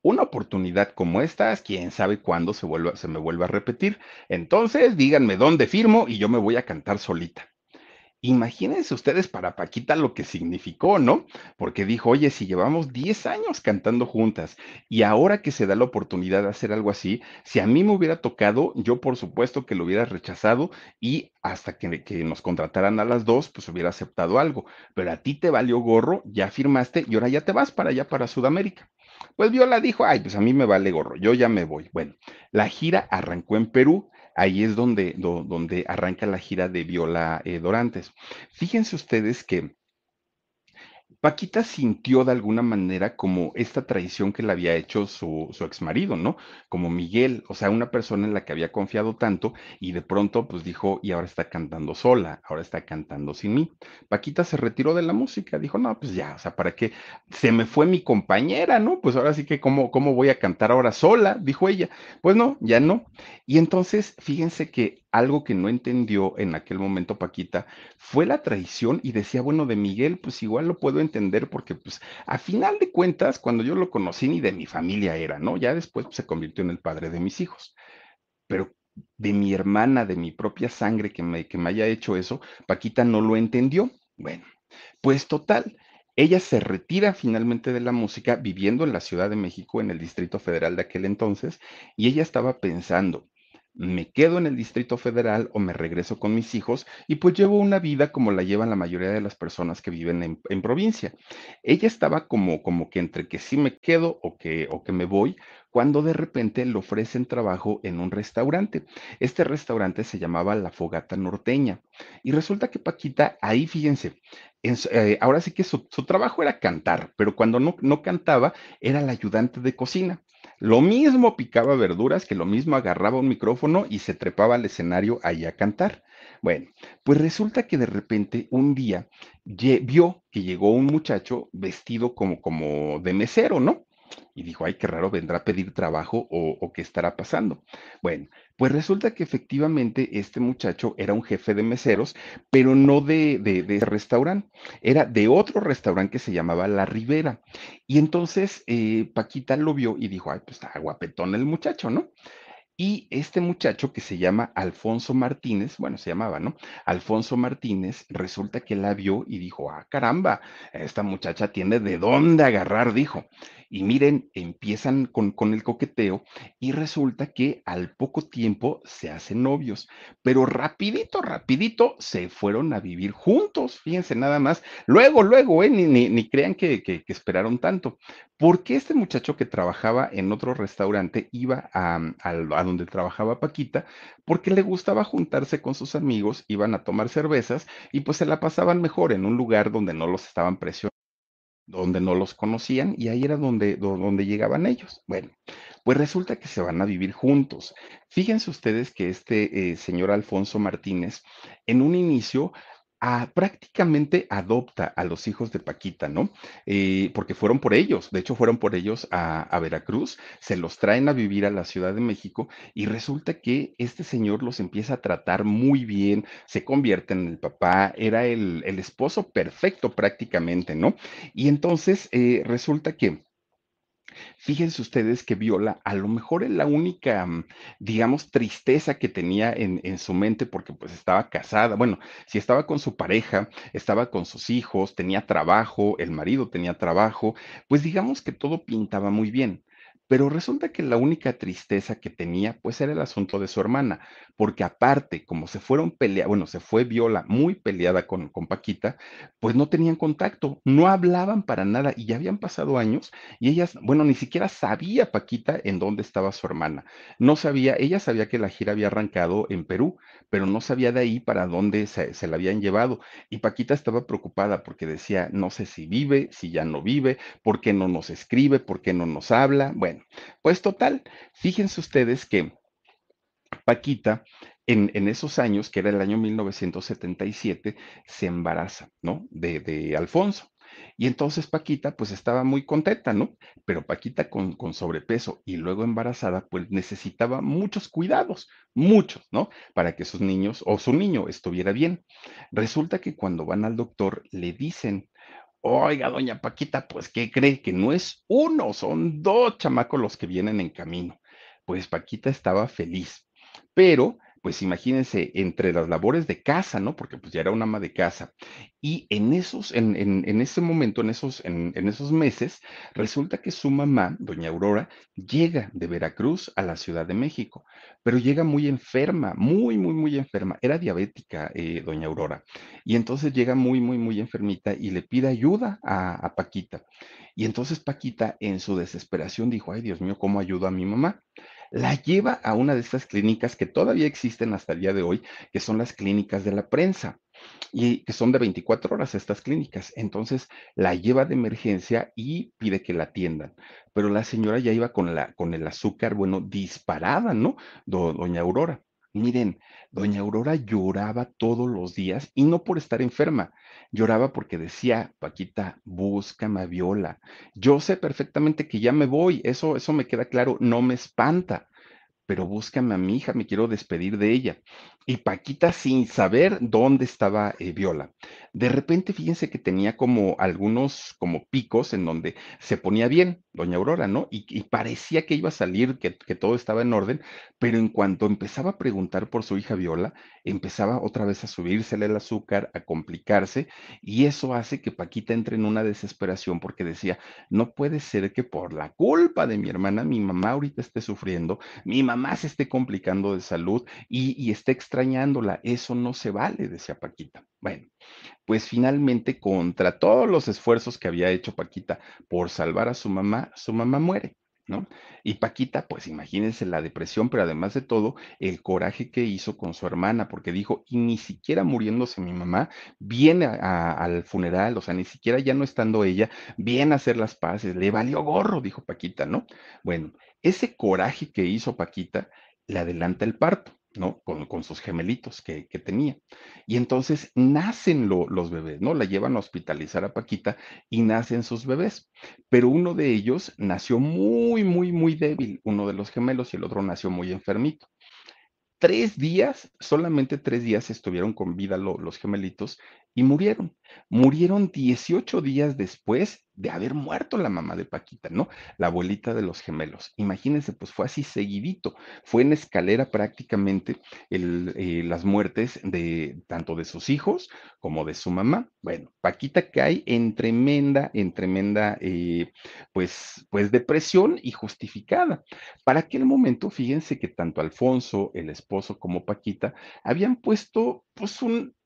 una oportunidad como esta, quién sabe cuándo se, vuelva, se me vuelva a repetir. Entonces, díganme dónde firmo y yo me voy a cantar solita. Imagínense ustedes para Paquita lo que significó, ¿no? Porque dijo, oye, si llevamos 10 años cantando juntas y ahora que se da la oportunidad de hacer algo así, si a mí me hubiera tocado, yo por supuesto que lo hubiera rechazado y hasta que, que nos contrataran a las dos, pues hubiera aceptado algo. Pero a ti te valió gorro, ya firmaste y ahora ya te vas para allá, para Sudamérica. Pues Viola dijo, ay, pues a mí me vale gorro, yo ya me voy. Bueno, la gira arrancó en Perú, ahí es donde, donde arranca la gira de Viola eh, Dorantes. Fíjense ustedes que Paquita sintió de alguna manera como esta traición que le había hecho su, su ex marido, ¿no? Como Miguel, o sea, una persona en la que había confiado tanto y de pronto pues dijo, y ahora está cantando sola, ahora está cantando sin mí. Paquita se retiró de la música, dijo, no, pues ya, o sea, ¿para qué? Se me fue mi compañera, ¿no? Pues ahora sí que, ¿cómo, cómo voy a cantar ahora sola? Dijo ella. Pues no, ya no. Y entonces, fíjense que algo que no entendió en aquel momento Paquita fue la traición y decía, bueno, de Miguel, pues igual lo puedo entender porque pues a final de cuentas, cuando yo lo conocí ni de mi familia era, ¿no? Ya después pues, se convirtió en el padre de mis hijos. Pero de mi hermana, de mi propia sangre que me, que me haya hecho eso, Paquita no lo entendió. Bueno, pues total, ella se retira finalmente de la música viviendo en la Ciudad de México, en el Distrito Federal de aquel entonces, y ella estaba pensando, me quedo en el Distrito Federal o me regreso con mis hijos y pues llevo una vida como la llevan la mayoría de las personas que viven en, en provincia. Ella estaba como, como que entre que sí me quedo o que, o que me voy, cuando de repente le ofrecen trabajo en un restaurante. Este restaurante se llamaba La Fogata Norteña. Y resulta que Paquita, ahí fíjense, eh, ahora sí que su, su, trabajo era cantar, pero cuando no, no cantaba era el ayudante de cocina. Lo mismo picaba verduras, que lo mismo agarraba un micrófono y se trepaba al escenario ahí a cantar. Bueno, pues resulta que de repente un día vio que llegó un muchacho vestido como, como de mesero, ¿no? Y dijo, ay, qué raro, vendrá a pedir trabajo o, o, qué estará pasando. Bueno, pues resulta que efectivamente este muchacho era un jefe de meseros, pero no de, de, de restaurante, era de otro restaurante que se llamaba La Ribera. Y entonces eh, Paquita lo vio y dijo, ay, pues está guapetón el muchacho, ¿no? Y este muchacho que se llama Alfonso Martínez, bueno, se llamaba, ¿no? Alfonso Martínez, resulta que la vio y dijo, ah, caramba, esta muchacha tiene de dónde agarrar, dijo. Y miren, empiezan con, con el coqueteo y resulta que al poco tiempo se hacen novios, pero rapidito, rapidito se fueron a vivir juntos, fíjense nada más. Luego, luego, ¿eh? ni, ni, ni crean que, que, que esperaron tanto, porque este muchacho que trabajaba en otro restaurante iba a, a, a, donde trabajaba Paquita, porque le gustaba juntarse con sus amigos, iban a tomar cervezas y pues se la pasaban mejor en un lugar donde no los estaban presionando donde no los conocían y ahí era donde, donde llegaban ellos. Bueno, pues resulta que se van a vivir juntos. Fíjense ustedes que este eh, señor Alfonso Martínez en un inicio prácticamente adopta a los hijos de Paquita, ¿no? Eh, porque fueron por ellos, de hecho fueron por ellos a, a, Veracruz, se los traen a vivir a la Ciudad de México y resulta que este señor los empieza a tratar muy bien, se convierte en el papá, era el, el esposo perfecto prácticamente, ¿no? Y entonces eh, resulta que Fíjense ustedes que Viola a lo mejor es la única, mm, digamos, tristeza que tenía en, en su mente porque pues estaba casada, bueno, si estaba con su pareja, estaba con sus hijos, tenía trabajo, el marido tenía trabajo, pues digamos que todo pintaba muy bien. Pero resulta que la única tristeza que tenía, pues era el asunto de su hermana, porque aparte, como se fueron peleadas, bueno, se fue Viola muy peleada con, con Paquita, pues no tenían contacto, no hablaban para nada y ya habían pasado años y ellas, bueno, ni siquiera sabía Paquita en dónde estaba su hermana. No sabía, ella sabía que la gira había arrancado en Perú, pero no sabía de ahí para dónde se, se la habían llevado. Y Paquita estaba preocupada porque decía, no sé si vive, si ya no vive, por qué no nos escribe, por qué no nos habla. Bueno pues total, fíjense ustedes que Paquita, en, esos años, que era el año 1977, se embaraza, ¿no? De, de, Alfonso. Y entonces Paquita, pues estaba muy contenta, ¿no? Pero Paquita con, con, sobrepeso y luego embarazada, pues necesitaba muchos cuidados, muchos, ¿no? Para que sus niños o su niño estuviera bien. Resulta que cuando van al doctor le dicen, Oiga, doña Paquita, pues, ¿qué cree? Que no es uno, son dos chamacos los que vienen en camino. Pues Paquita estaba feliz, pero pues imagínense, entre las labores de casa, ¿no? Porque pues ya era una ama de casa. Y en esos, en, en, en ese momento, en esos, en, en, esos meses, resulta que su mamá, doña Aurora, llega de Veracruz a la Ciudad de México, pero llega muy enferma, muy, muy, muy enferma. Era diabética, eh, doña Aurora. Y entonces llega muy, muy, muy enfermita y le pide ayuda a, a Paquita. Y entonces Paquita, en su desesperación, dijo, ay, Dios mío, ¿cómo ayudo a mi mamá? La lleva a una de estas clínicas que todavía existen hasta el día de hoy, que son las clínicas de la prensa y que son de 24 horas estas clínicas. Entonces la lleva de emergencia y pide que la atiendan. Pero la señora ya iba con, la, con el azúcar, bueno, disparada, ¿no? Do, doña Aurora. Miren, doña Aurora lloraba todos los días y no por estar enferma, lloraba porque decía, Paquita, búscame Viola. Yo sé perfectamente que ya me voy, eso, eso me queda claro, no me espanta, pero búscame a mi hija, me quiero despedir de ella. Y Paquita sin saber dónde estaba eh, Viola. De repente, fíjense que tenía como algunos como picos en donde se ponía bien, doña Aurora, ¿no? Y, parecía que iba a salir, que, que, todo estaba en orden, pero en cuanto empezaba a preguntar por su hija Viola, empezaba otra vez a subírsele el azúcar, a complicarse, y eso hace que Paquita entre en una desesperación porque decía, no puede ser que por la culpa de mi hermana, mi mamá ahorita esté sufriendo, mi mamá se esté complicando de salud y, y esté extrañándola. Eso no se vale, decía Paquita. Bueno, pues finalmente, contra todos los esfuerzos que había hecho Paquita por salvar a su mamá, su mamá muere. ¿No? Y Paquita, pues imagínense la depresión, pero además de todo, el coraje que hizo con su hermana, porque dijo, y ni siquiera muriéndose mi mamá, viene al funeral, o sea, ni siquiera ya no estando ella, viene a hacer las paces, le valió gorro, dijo Paquita, ¿no? Bueno, ese coraje que hizo Paquita le adelanta el parto. Con, sus gemelitos que, tenía. Y entonces nacen lo, los bebés, ¿no? La llevan a hospitalizar a Paquita y nacen sus bebés. Pero uno de ellos nació muy, muy, muy débil, uno de los gemelos, y el otro nació muy enfermito. Tres días, solamente tres días estuvieron con vida lo, los gemelitos y murieron. Murieron 18 días después de haber muerto la mamá de Paquita, ¿no? La abuelita de los gemelos. Imagínense, pues fue así seguidito. Fue en escalera prácticamente el, eh, las muertes de tanto de sus hijos como de su mamá. Bueno, Paquita cae en tremenda, en tremenda, eh, pues, pues depresión y justificada. Para aquel momento, fíjense que tanto Alfonso, el esposo, como Paquita habían puesto, pues, un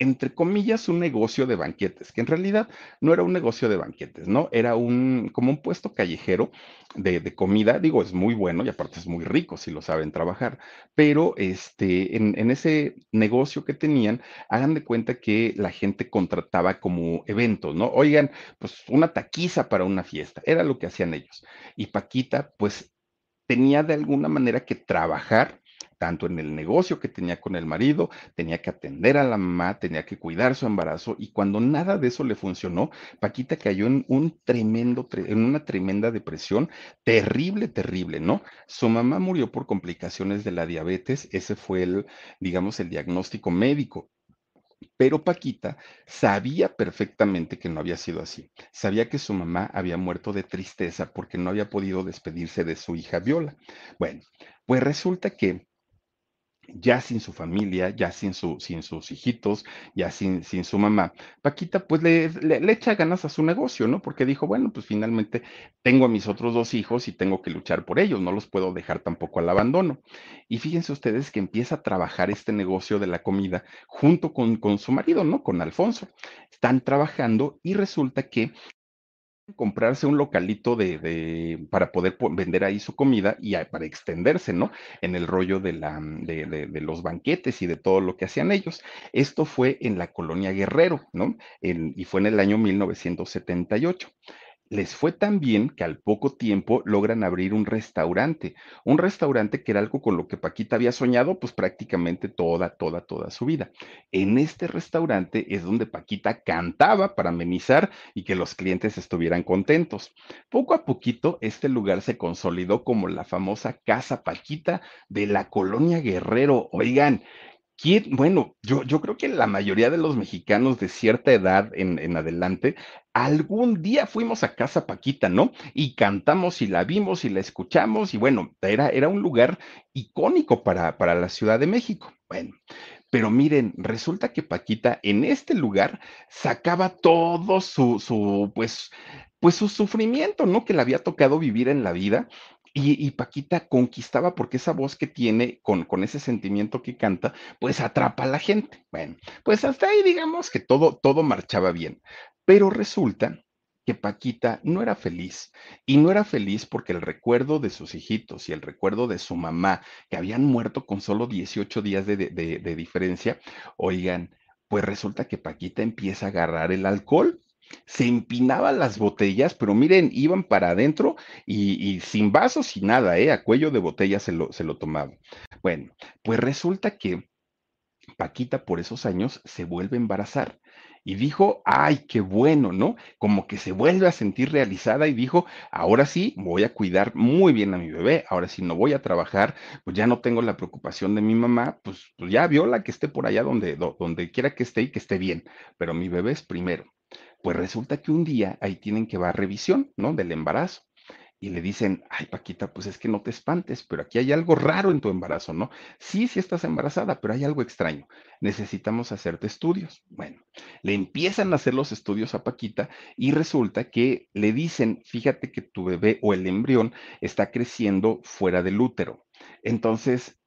entre comillas, un negocio de banquetes, que en realidad no era un negocio de banquetes, ¿no? Era un, como un puesto callejero de, de comida, digo, es muy bueno y aparte es muy rico si lo saben trabajar, pero este, en, en, ese negocio que tenían, hagan de cuenta que la gente contrataba como eventos, ¿no? Oigan, pues una taquiza para una fiesta, era lo que hacían ellos. Y Paquita, pues tenía de alguna manera que trabajar tanto en el negocio que tenía con el marido, tenía que atender a la mamá, tenía que cuidar su embarazo y cuando nada de eso le funcionó, Paquita cayó en un tremendo, en una tremenda depresión, terrible, terrible, ¿no? Su mamá murió por complicaciones de la diabetes, ese fue el, digamos, el diagnóstico médico Pero Paquita sabía perfectamente que no había sido así. Sabía que su mamá había muerto de tristeza porque no había podido despedirse de su hija Viola. Bueno, pues resulta que ya sin su familia, ya sin, su, sin sus hijitos, ya sin, sin su mamá, Paquita pues le, le, echa ganas a su negocio, ¿no? Porque dijo, bueno, pues finalmente tengo a mis otros dos hijos y tengo que luchar por ellos, no los puedo dejar tampoco al abandono. Y fíjense ustedes que empieza a trabajar este negocio de la comida junto con, con su marido, ¿no? Con Alfonso. Están trabajando y resulta que comprarse un localito de, para poder vender ahí su comida y para extenderse, ¿no? En el rollo de, la, de, de, los banquetes y de todo lo que hacían ellos. Esto fue en la colonia Guerrero, ¿no? Y fue en el año 1978 les fue tan bien que al poco tiempo logran abrir un restaurante, un restaurante que era algo con lo que Paquita había soñado pues prácticamente toda, toda, toda su vida. En este restaurante es donde Paquita cantaba para amenizar y que los clientes estuvieran contentos. Poco a poquito este lugar se consolidó como la famosa Casa Paquita de la colonia Guerrero. Oigan. Bueno, yo, yo creo que la mayoría de los mexicanos de cierta edad en, en, adelante, algún día fuimos a Casa Paquita, ¿no? Y cantamos y la vimos y la escuchamos y bueno, era, era un lugar icónico para, para la Ciudad de México. Bueno, pero miren, resulta que Paquita en este lugar sacaba todo su, su, pues, pues su sufrimiento, ¿no? Que le había tocado vivir en la vida y, Paquita conquistaba porque esa voz que tiene, con, con, ese sentimiento que canta, pues atrapa a la gente. Bueno, pues hasta ahí digamos que todo, todo marchaba bien. Pero resulta que Paquita no era feliz. Y no era feliz porque el recuerdo de sus hijitos y el recuerdo de su mamá, que habían muerto con solo 18 días de, de, de diferencia, oigan, pues resulta que Paquita empieza a agarrar el alcohol se empinaba las botellas, pero miren, iban para adentro y, sin vasos y nada, ¿eh? A cuello de botella se lo, se lo tomaba. Bueno, pues resulta que Paquita por esos años se vuelve a embarazar y dijo, ay, qué bueno, ¿no? Como que se vuelve a sentir realizada y dijo, ahora sí, voy a cuidar muy bien a mi bebé, ahora sí no voy a trabajar, pues ya no tengo la preocupación de mi mamá, pues, pues ya viola que esté por allá donde, donde quiera que esté y que esté bien, pero mi bebé es primero. Pues resulta que un día ahí tienen que va revisión, ¿no? Del embarazo. Y le dicen, ay Paquita, pues es que no te espantes, pero aquí hay algo raro en tu embarazo, ¿no? Sí, sí estás embarazada, pero hay algo extraño. Necesitamos hacerte estudios. Bueno, le empiezan a hacer los estudios a Paquita y resulta que le dicen, fíjate que tu bebé o el embrión está creciendo fuera del útero. Entonces,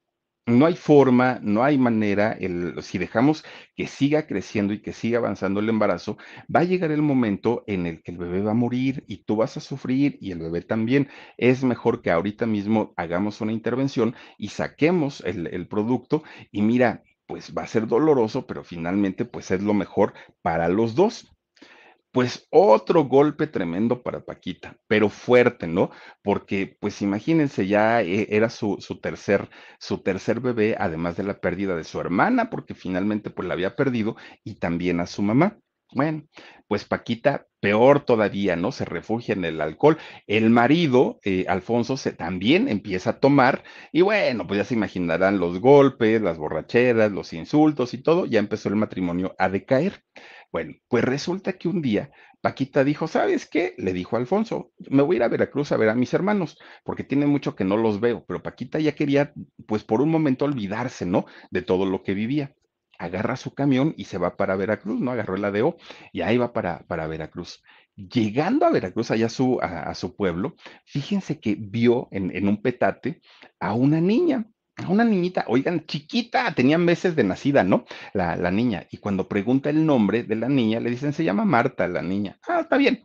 no hay forma, no hay manera, el, si dejamos que siga creciendo y que siga avanzando el embarazo, va a llegar el momento en el que el bebé va a morir y tú vas a sufrir y el bebé también. Es mejor que ahorita mismo hagamos una intervención y saquemos el, el producto y mira, pues va a ser doloroso, pero finalmente pues es lo mejor para los dos. Pues otro golpe tremendo para Paquita, pero fuerte, ¿no? Porque, pues imagínense, ya eh, era su, su, tercer, su tercer bebé, además de la pérdida de su hermana, porque finalmente pues la había perdido, y también a su mamá. Bueno, pues Paquita, peor todavía, ¿no? Se refugia en el alcohol. El marido, eh, Alfonso, se también empieza a tomar, y bueno, pues ya se imaginarán los golpes, las borracheras, los insultos y todo, ya empezó el matrimonio a decaer. Bueno, pues resulta que un día Paquita dijo, ¿sabes qué? Le dijo Alfonso, me voy a ir a Veracruz a ver a mis hermanos, porque tiene mucho que no los veo, pero Paquita ya quería, pues por un momento olvidarse, ¿no? De todo lo que vivía. Agarra su camión y se va para Veracruz, ¿no? Agarró el ADO y ahí va para, para Veracruz. Llegando a Veracruz, allá su, a, a su pueblo, fíjense que vio en, en un petate a una niña, una niñita, oigan, chiquita, tenía meses de nacida, ¿no? La, la, niña. Y cuando pregunta el nombre de la niña, le dicen, se llama Marta, la niña. Ah, está bien.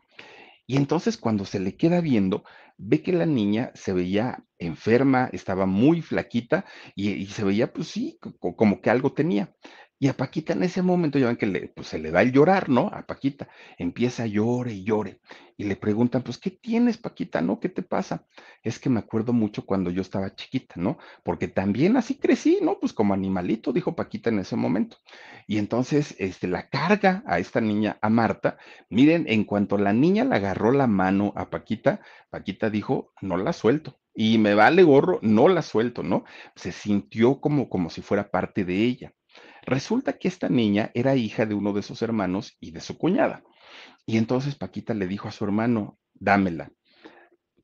Y entonces cuando se le queda viendo, ve que la niña se veía enferma, estaba muy flaquita y, y se veía, pues sí, como que algo tenía. Y a Paquita en ese momento, ya ven que le, pues, se le da el llorar, ¿no? A Paquita. Empieza a llore y llore. Y le preguntan, pues, ¿qué tienes, Paquita? ¿No? ¿Qué te pasa? Es que me acuerdo mucho cuando yo estaba chiquita, ¿no? Porque también así crecí, ¿no? Pues como animalito, dijo Paquita en ese momento. Y entonces, este, la carga a esta niña, a Marta. Miren, en cuanto la niña le agarró la mano a Paquita, Paquita dijo, no la suelto. Y me vale gorro, no la suelto, ¿no? Se sintió como, como si fuera parte de ella. Resulta que esta niña era hija de uno de sus hermanos y de su cuñada. Y entonces Paquita le dijo a su hermano, dámela.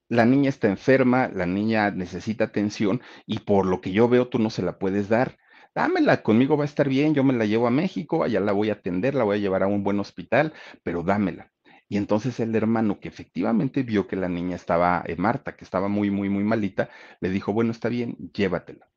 La niña está enferma, la niña necesita atención y por lo que yo veo tú no se la puedes dar. Dámela, conmigo va a estar bien, yo me la llevo a México, allá la voy a atender, la voy a llevar a un buen hospital, pero dámela. Y entonces el hermano, que efectivamente vio que la niña estaba, eh, Marta, que estaba muy, muy, muy malita, le dijo, bueno, está bien, llévatela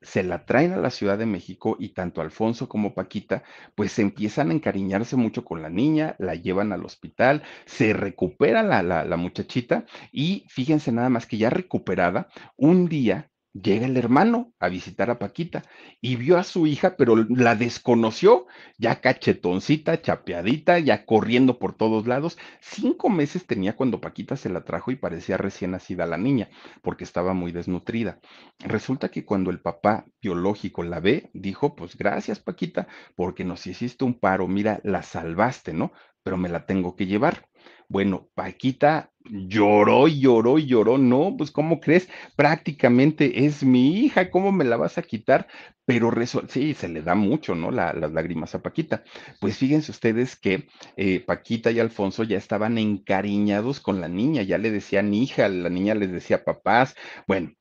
se la traen a la Ciudad de México y tanto Alfonso como Paquita, pues empiezan a encariñarse mucho con la niña, la llevan al hospital, se recupera la, la, la muchachita y fíjense nada más que ya recuperada, un día llega el hermano a visitar a Paquita y vio a su hija, pero la desconoció, ya cachetoncita, chapeadita, ya corriendo por todos lados. Cinco meses tenía cuando Paquita se la trajo y parecía recién nacida la niña, porque estaba muy desnutrida. Resulta que cuando el papá biológico la ve, dijo, pues gracias Paquita, porque nos hiciste un paro, mira, la salvaste, ¿no? Pero me la tengo que llevar. Bueno, Paquita lloró y lloró y lloró. No, pues ¿cómo crees? Prácticamente es mi hija, ¿cómo me la vas a quitar? Pero sí, se le da mucho, ¿no? las lágrimas a Paquita. Pues fíjense ustedes que eh, Paquita y Alfonso ya estaban encariñados con la niña, ya le decían hija, la niña les decía papás. Bueno,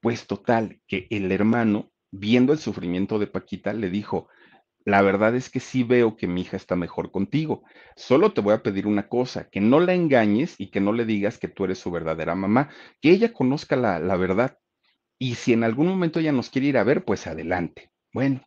pues total, que el hermano, viendo el sufrimiento de Paquita, le dijo, la verdad es que sí veo que mi hija está mejor contigo. Solo te voy a pedir una cosa, que no la engañes y que no le digas que tú eres su verdadera mamá, que ella conozca la, verdad. Y si en algún momento ella nos quiere ir a ver, pues adelante. Bueno,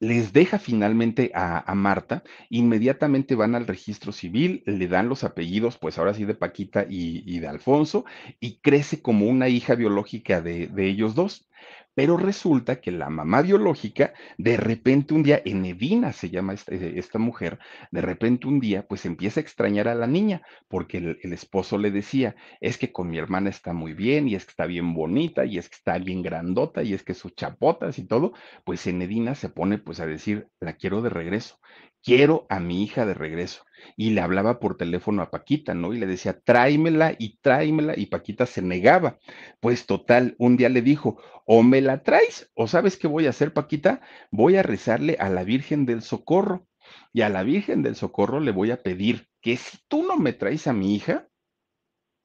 les deja finalmente a, Marta, inmediatamente van al registro civil, le dan los apellidos, pues ahora sí de Paquita y, de Alfonso, y crece como una hija biológica de, de ellos dos. Pero resulta que la mamá biológica, de repente un día, Enedina se llama eh, esta, mujer, de repente un día, pues empieza a extrañar a la niña, porque el, el, esposo le decía, es que con mi hermana está muy bien, y es que está bien bonita, y es que está bien grandota, y es que sus chapotas y todo, pues Enedina se pone pues a decir, la quiero de regreso quiero a mi hija de regreso. Y le hablaba por teléfono a Paquita, ¿no? Y le decía, tráemela y tráemela. Y Paquita se negaba. Pues total, un día le dijo, o me la traes, o sabes qué voy a hacer, Paquita, voy a rezarle a la Virgen del Socorro. Y a la Virgen del Socorro le voy a pedir que si tú no me traes a mi hija,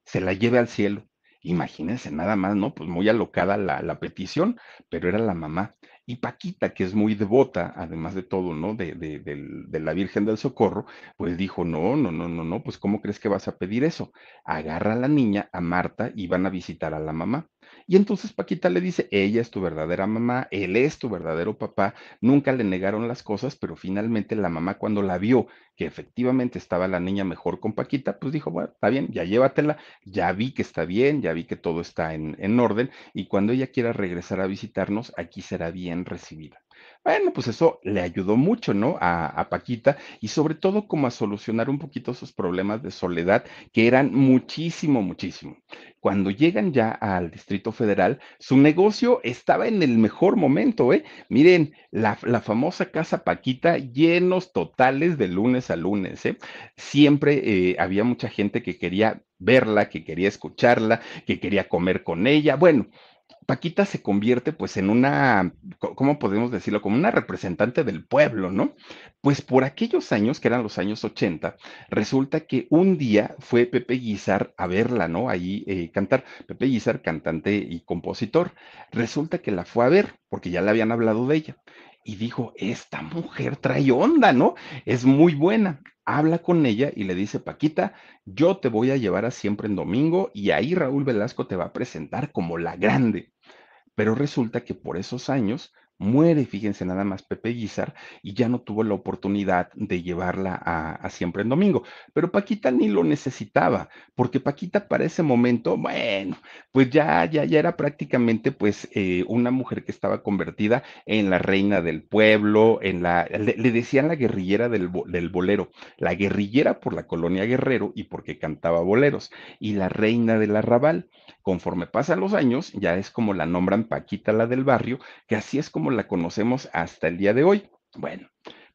se la lleve al cielo. Imagínense nada más, ¿no? Pues muy alocada la, la petición, pero era la mamá. Y Paquita, que es muy devota, además de todo, ¿no? De, de, de, la Virgen del Socorro, pues dijo, no, no, no, no, no, pues ¿cómo crees que vas a pedir eso? Agarra a la niña, a Marta, y van a visitar a la mamá. Y entonces Paquita le dice, ella es tu verdadera mamá, él es tu verdadero papá, nunca le negaron las cosas, pero finalmente la mamá cuando la vio que efectivamente estaba la niña mejor con Paquita, pues dijo, bueno, está bien, ya llévatela, ya vi que está bien, ya vi que todo está en, en orden, y cuando ella quiera regresar a visitarnos, aquí será bien recibida. Bueno, pues eso le ayudó mucho, ¿no? A, Paquita y sobre todo como a solucionar un poquito sus problemas de soledad, que eran muchísimo, muchísimo. Cuando llegan ya al Distrito Federal, su negocio estaba en el mejor momento, ¿eh? Miren, la, la famosa Casa Paquita, llenos totales de lunes a lunes, ¿eh? Siempre eh, había mucha gente que quería verla, que quería escucharla, que quería comer con ella. Bueno, Paquita se convierte pues en una, ¿cómo podemos decirlo? Como una representante del pueblo, ¿no? Pues por aquellos años, que eran los años 80, resulta que un día fue Pepe Guizar a verla, ¿no? Ahí eh, cantar. Pepe Guizar, cantante y compositor. Resulta que la fue a ver, porque ya le habían hablado de ella. Y dijo, esta mujer trae onda, ¿no? Es muy buena habla con ella y le dice, Paquita, yo te voy a llevar a siempre en domingo y ahí Raúl Velasco te va a presentar como la grande. Pero resulta que por esos años muere, fíjense nada más, Pepe Guizar, y ya no tuvo la oportunidad de llevarla a, Siempre en Domingo. Pero Paquita ni lo necesitaba, porque Paquita para ese momento, bueno, pues ya, ya, ya era prácticamente pues eh, una mujer que estaba convertida en la reina del pueblo, en la, le, decían la guerrillera del, del bolero, la guerrillera por la colonia Guerrero y porque cantaba boleros, y la reina del arrabal. Conforme pasan los años, ya es como la nombran Paquita la del barrio, que así es como la conocemos hasta el día de hoy. Bueno,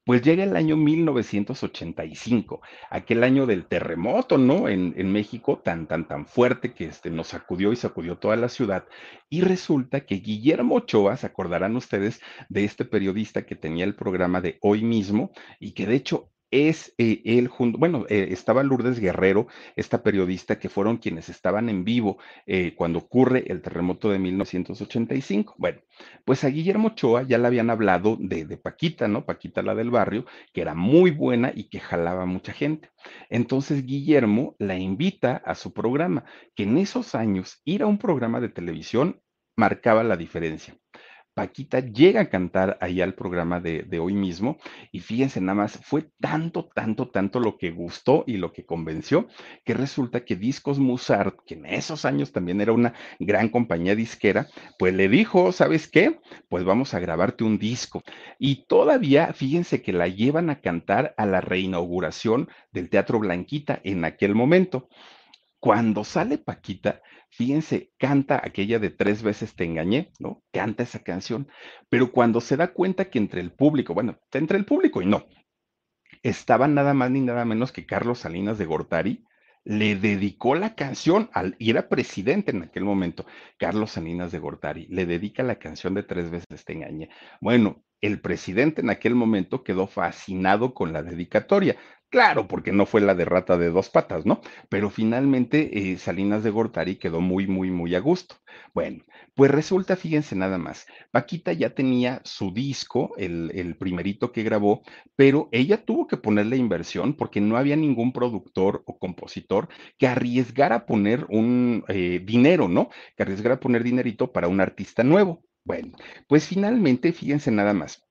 Pues llega el año 1985, aquel año del terremoto, ¿no? En, en México, tan, tan, tan fuerte que este, nos sacudió y sacudió toda la ciudad. Y resulta que Guillermo Ochoa, se acordarán ustedes de este periodista que tenía el programa de hoy mismo y que de hecho es eh, él junto, bueno, eh, estaba Lourdes Guerrero, esta periodista que fueron quienes estaban en vivo eh, cuando ocurre el terremoto de 1985. Bueno, pues a Guillermo Ochoa ya le habían hablado de, de Paquita, ¿no? Paquita la del barrio, que era muy buena y que jalaba mucha gente. Entonces Guillermo la invita a su programa, que en esos años ir a un programa de televisión marcaba la diferencia. Paquita llega a cantar ahí al programa de, de, hoy mismo y fíjense nada más, fue tanto, tanto, tanto lo que gustó y lo que convenció que resulta que Discos Musart, que en esos años también era una gran compañía disquera, pues le dijo, ¿sabes qué? Pues vamos a grabarte un disco. Y todavía, fíjense que la llevan a cantar a la reinauguración del Teatro Blanquita en aquel momento. Cuando sale Paquita, fíjense, canta aquella de tres veces te engañé, ¿no? Canta esa canción, pero cuando se da cuenta que entre el público, bueno, entre el público y no, estaba nada más ni nada menos que Carlos Salinas de Gortari, le dedicó la canción al, y era presidente en aquel momento, Carlos Salinas de Gortari, le dedica la canción de tres veces te engañé. Bueno, el presidente en aquel momento quedó fascinado con la dedicatoria. Claro, porque no fue la de rata de dos patas, ¿no? Pero finalmente eh, Salinas de Gortari quedó muy, muy, muy a gusto. Bueno, pues resulta, fíjense nada más, Paquita ya tenía su disco, el, primerito que grabó, pero ella tuvo que ponerle inversión porque no había ningún productor o compositor que arriesgara poner un eh, dinero, ¿no? Que arriesgara poner dinerito para un artista nuevo. Bueno, pues finalmente, fíjense nada más.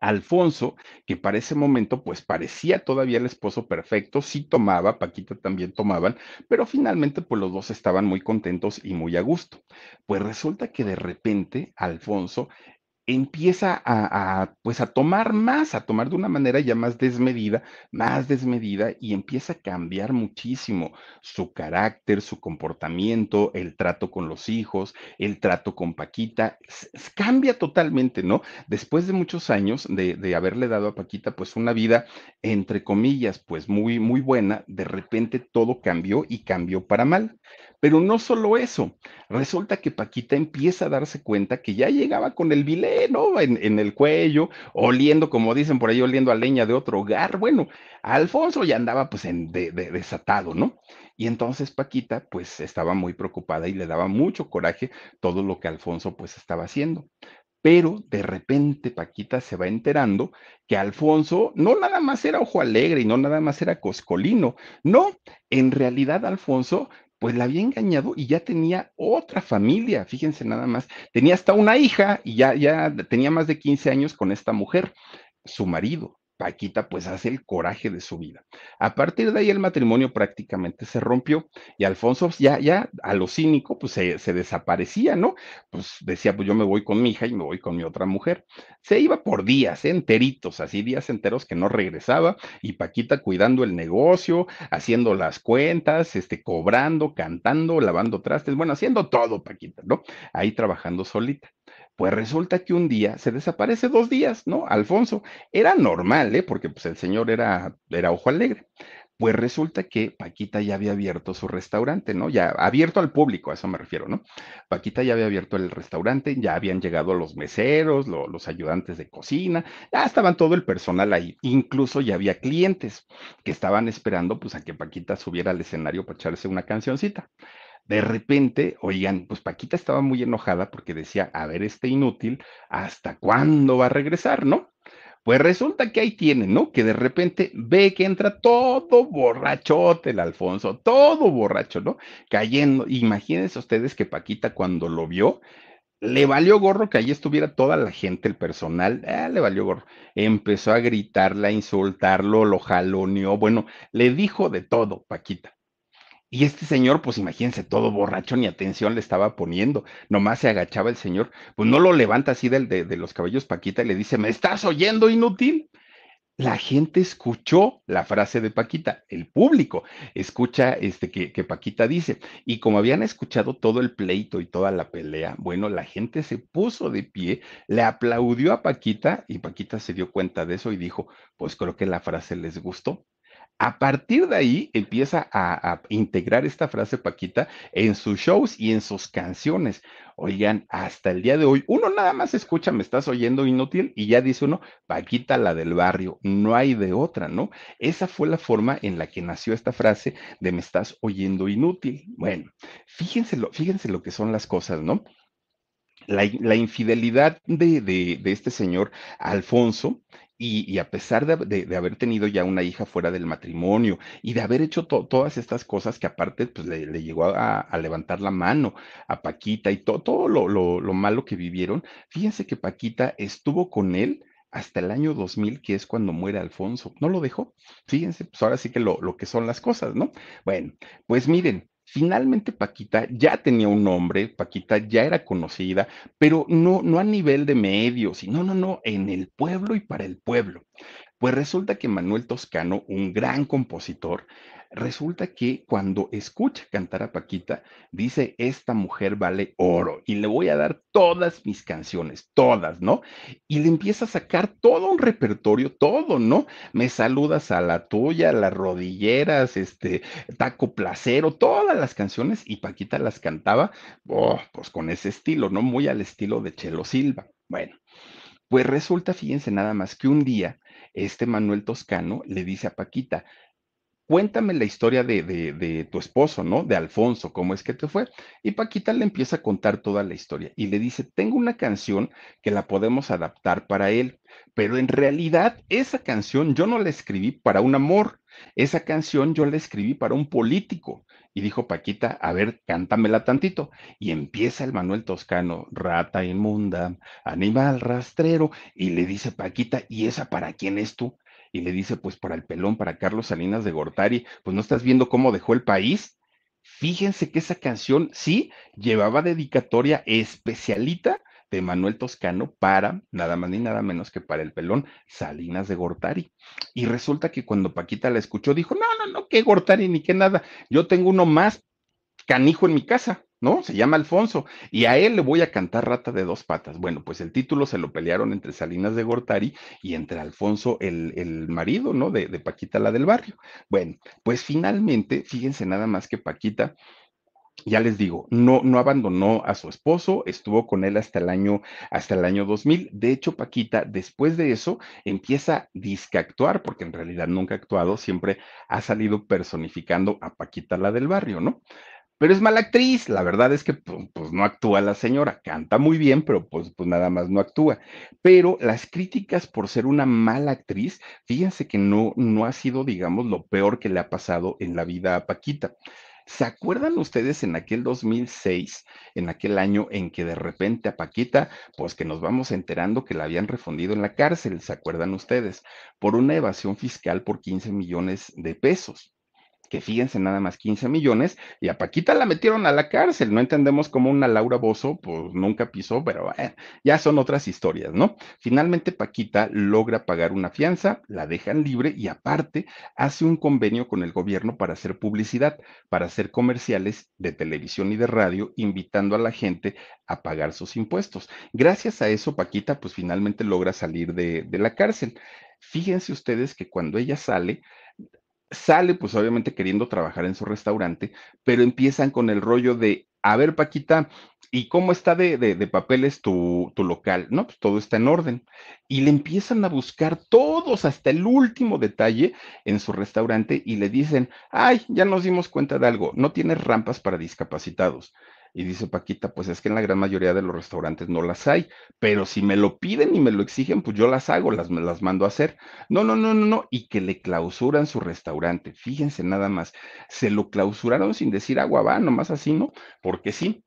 Alfonso, que para ese momento pues parecía todavía el esposo perfecto, sí tomaba, Paquita también tomaban, pero finalmente pues los dos estaban muy contentos y muy a gusto. Pues resulta que de repente Alfonso empieza a, pues a tomar más, a tomar de una manera ya más desmedida, más desmedida y empieza a cambiar muchísimo su carácter, su comportamiento, el trato con los hijos, el trato con Paquita, cambia totalmente, ¿no? Después de muchos años de, de haberle dado a Paquita pues una vida, entre comillas, pues muy, muy buena, de repente todo cambió y cambió para mal. Pero no solo eso, resulta que Paquita empieza a darse cuenta que ya llegaba con el bilé, ¿no? En, el cuello, oliendo, como dicen por ahí, oliendo a leña de otro hogar. Bueno, Alfonso ya andaba pues en, de, desatado, ¿no? Y entonces Paquita pues estaba muy preocupada y le daba mucho coraje todo lo que Alfonso pues estaba haciendo. Pero de repente Paquita se va enterando que Alfonso no nada más era ojo alegre y no nada más era coscolino, no, en realidad Alfonso pues la había engañado y ya tenía otra familia, fíjense nada más, tenía hasta una hija y ya, ya tenía más de 15 años con esta mujer, su marido. Paquita pues hace el coraje de su vida. A partir de ahí el matrimonio prácticamente se rompió y Alfonso ya, ya a lo cínico pues se, desaparecía, ¿no? Pues decía pues yo me voy con mi hija y me voy con mi otra mujer. Se iba por días, enteritos, así días enteros que no regresaba y Paquita cuidando el negocio, haciendo las cuentas, este, cobrando, cantando, lavando trastes, bueno, haciendo todo Paquita, ¿no? Ahí trabajando solita. Pues resulta que un día se desaparece dos días, ¿no? Alfonso. Era normal, ¿eh? Porque pues el señor era, era ojo alegre. Pues resulta que Paquita ya había abierto su restaurante, ¿no? Ya abierto al público, a eso me refiero, ¿no? Paquita ya había abierto el restaurante, ya habían llegado los meseros, lo, los ayudantes de cocina, ya estaban todo el personal ahí. Incluso ya había clientes que estaban esperando pues a que Paquita subiera al escenario para echarse una cancioncita. De repente, oigan, pues Paquita estaba muy enojada porque decía, a ver, este inútil, ¿hasta cuándo va a regresar, no? Pues resulta que ahí tiene, ¿no? Que de repente ve que entra todo borrachote el Alfonso, todo borracho, ¿no? Cayendo. Imagínense ustedes que Paquita cuando lo vio, le valió gorro que ahí estuviera toda la gente, el personal, eh, le valió gorro. Empezó a gritarle, a insultarlo, lo jaloneó, bueno, le dijo de todo, Paquita. Y este señor, pues imagínense, todo borracho, ni atención le estaba poniendo, nomás se agachaba el señor, pues no lo levanta así del, de, de los cabellos Paquita y le dice, ¿me estás oyendo, inútil? la gente escuchó la frase de Paquita, el público escucha este que, que, Paquita dice. Y como habían escuchado todo el pleito y toda la pelea, bueno, la gente se puso de pie, le aplaudió a Paquita y Paquita se dio cuenta de eso y dijo, pues creo que la frase les gustó. A partir de ahí empieza a, integrar esta frase Paquita en sus shows y en sus canciones. Oigan, hasta el día de hoy, uno nada más escucha, me estás oyendo inútil, y ya dice uno, Paquita la del barrio, no hay de otra, ¿no? Esa fue la forma en la que nació esta frase de me estás oyendo inútil. Bueno, fíjense lo, fíjense lo que son las cosas, ¿no? La, infidelidad de, de, de, este señor Alfonso y, a pesar de, haber tenido ya una hija fuera del matrimonio y de haber hecho to, todas estas cosas que aparte pues le, le llegó a, levantar la mano a Paquita y to, todo lo, lo, lo, malo que vivieron, fíjense que Paquita estuvo con él hasta el año 2000, que es cuando muere Alfonso. ¿No lo dejó? Fíjense, pues ahora sí que lo, lo que son las cosas, ¿no? Bueno, pues miren, Finalmente Paquita ya tenía un nombre, Paquita ya era conocida, pero no, no a nivel de medios, sino, no, no, en el pueblo y para el pueblo. Pues resulta que Manuel Toscano, un gran compositor, resulta que cuando escucha cantar a Paquita, dice, esta mujer vale oro y le voy a dar todas mis canciones, todas, ¿no? Y le empieza a sacar todo un repertorio, todo, ¿no? Me saludas a la tuya, las rodilleras, este, taco placero, todas las canciones y Paquita las cantaba, oh, pues con ese estilo, ¿no? Muy al estilo de Chelo Silva. Bueno, pues resulta, fíjense nada más que un día, este Manuel Toscano le dice a Paquita, cuéntame la historia de, de, tu esposo, ¿no? De Alfonso, ¿cómo es que te fue? Y Paquita le empieza a contar toda la historia y le dice, tengo una canción que la podemos adaptar para él, pero en realidad esa canción yo no la escribí para un amor, esa canción yo la escribí para un político. Y dijo Paquita, a ver, cántamela tantito. Y empieza el Manuel Toscano, rata inmunda, animal rastrero, y le dice Paquita, ¿y esa para quién es tú? Y le dice, pues para el pelón, para Carlos Salinas de Gortari, pues no estás viendo cómo dejó el país. Fíjense que esa canción sí llevaba dedicatoria especialita de Manuel Toscano para nada más ni nada menos que para el pelón Salinas de Gortari. Y resulta que cuando Paquita la escuchó, dijo, no, no, no, que Gortari ni que nada, yo tengo uno más canijo en mi casa. ¿No? Se llama Alfonso y a él le voy a cantar Rata de dos patas. Bueno, pues el título se lo pelearon entre Salinas de Gortari y entre Alfonso, el, el marido, ¿no? De, de, Paquita, la del barrio. Bueno, pues finalmente, fíjense nada más que Paquita. Ya les digo, no, no abandonó a su esposo, estuvo con él hasta el año, hasta el año 2000. De hecho, Paquita, después de eso, empieza a actuar, porque en realidad nunca ha actuado, siempre ha salido personificando a Paquita, la del barrio, ¿no? Pero es mala actriz. La verdad es que pues, no actúa la señora, canta muy bien, pero pues, pues nada más no actúa. Pero las críticas por ser una mala actriz, fíjense que no, no ha sido, digamos, lo peor que le ha pasado en la vida a Paquita. ¿Se acuerdan ustedes en aquel 2006, en aquel año en que de repente a Paquita, pues que nos vamos enterando que la habían refundido en la cárcel, ¿se acuerdan ustedes? Por una evasión fiscal por 15 millones de pesos que fíjense nada más 15 millones, y a Paquita la metieron a la cárcel. No entendemos cómo una Laura Bozo, pues nunca pisó, pero bueno, ya son otras historias, ¿no? Finalmente Paquita logra pagar una fianza, la dejan libre y aparte hace un convenio con el gobierno para hacer publicidad, para hacer comerciales de televisión y de radio, invitando a la gente a pagar sus impuestos. Gracias a eso, Paquita, pues finalmente logra salir de, de la cárcel. Fíjense ustedes que cuando ella sale, sale pues obviamente queriendo trabajar en su restaurante, pero empiezan con el rollo de, a ver Paquita, ¿y cómo está de, de, papeles tu, tu, local? No, pues todo está en orden. Y le empiezan a buscar todos hasta el último detalle en su restaurante y le dicen, ay, ya nos dimos cuenta de algo, no tienes rampas para discapacitados. Y dice Paquita, pues es que en la gran mayoría de los restaurantes no las hay, pero si me lo piden y me lo exigen, pues yo las hago, las, las mando a hacer. No, no, no, no, no, y que le clausuran su restaurante. Fíjense nada más, se lo clausuraron sin decir agua va, nomás así, ¿no? Porque sí,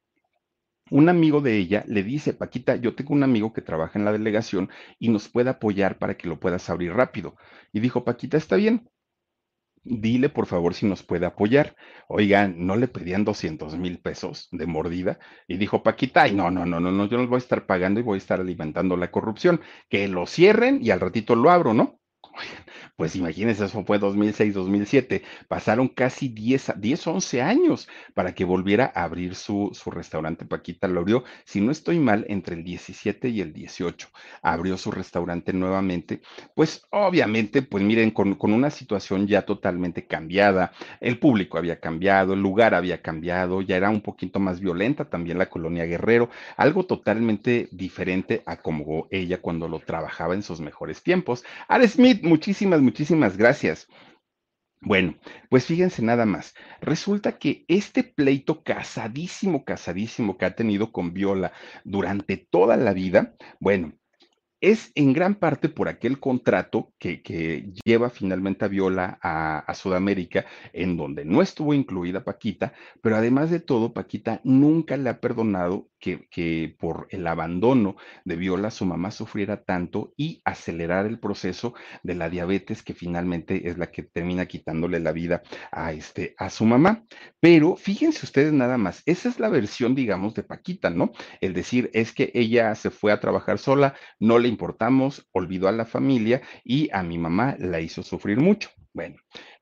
un amigo de ella le dice, Paquita, yo tengo un amigo que trabaja en la delegación y nos puede apoyar para que lo puedas abrir rápido. Y dijo, Paquita, está bien, dile por favor si nos puede apoyar. Oigan, no le pedían 200 mil pesos de mordida y dijo Paquita, ay, no, no, no, no, no, yo les voy a estar pagando y voy a estar alimentando la corrupción. Que lo cierren y al ratito lo abro, ¿no? Pues imagínense, eso fue 2006, 2007. Pasaron casi 10, 10 11 años para que volviera a abrir su, su restaurante. Paquita lo abrió, si no estoy mal, entre el 17 y el 18. Abrió su restaurante nuevamente. Pues obviamente, pues miren, con, con una situación ya totalmente cambiada. El público había cambiado, el lugar había cambiado, ya era un poquito más violenta también la colonia Guerrero. Algo totalmente diferente a como ella cuando lo trabajaba en sus mejores tiempos. Ara Smith, muchísimas, muchísimas gracias. Bueno, pues fíjense nada más. Resulta que este pleito casadísimo, casadísimo que ha tenido con Viola durante toda la vida, bueno, es en gran parte por aquel contrato que, que lleva finalmente a Viola a, a, Sudamérica, en donde no estuvo incluida Paquita, pero además de todo, Paquita nunca le ha perdonado que, por el abandono de Viola su mamá sufriera tanto y acelerar el proceso de la diabetes que finalmente es la que termina quitándole la vida a, este, a su mamá. Pero fíjense ustedes nada más, esa es la versión, digamos, de Paquita, ¿no? El decir es que ella se fue a trabajar sola, no le importamos, olvidó a la familia y a mi mamá la hizo sufrir mucho. Bueno,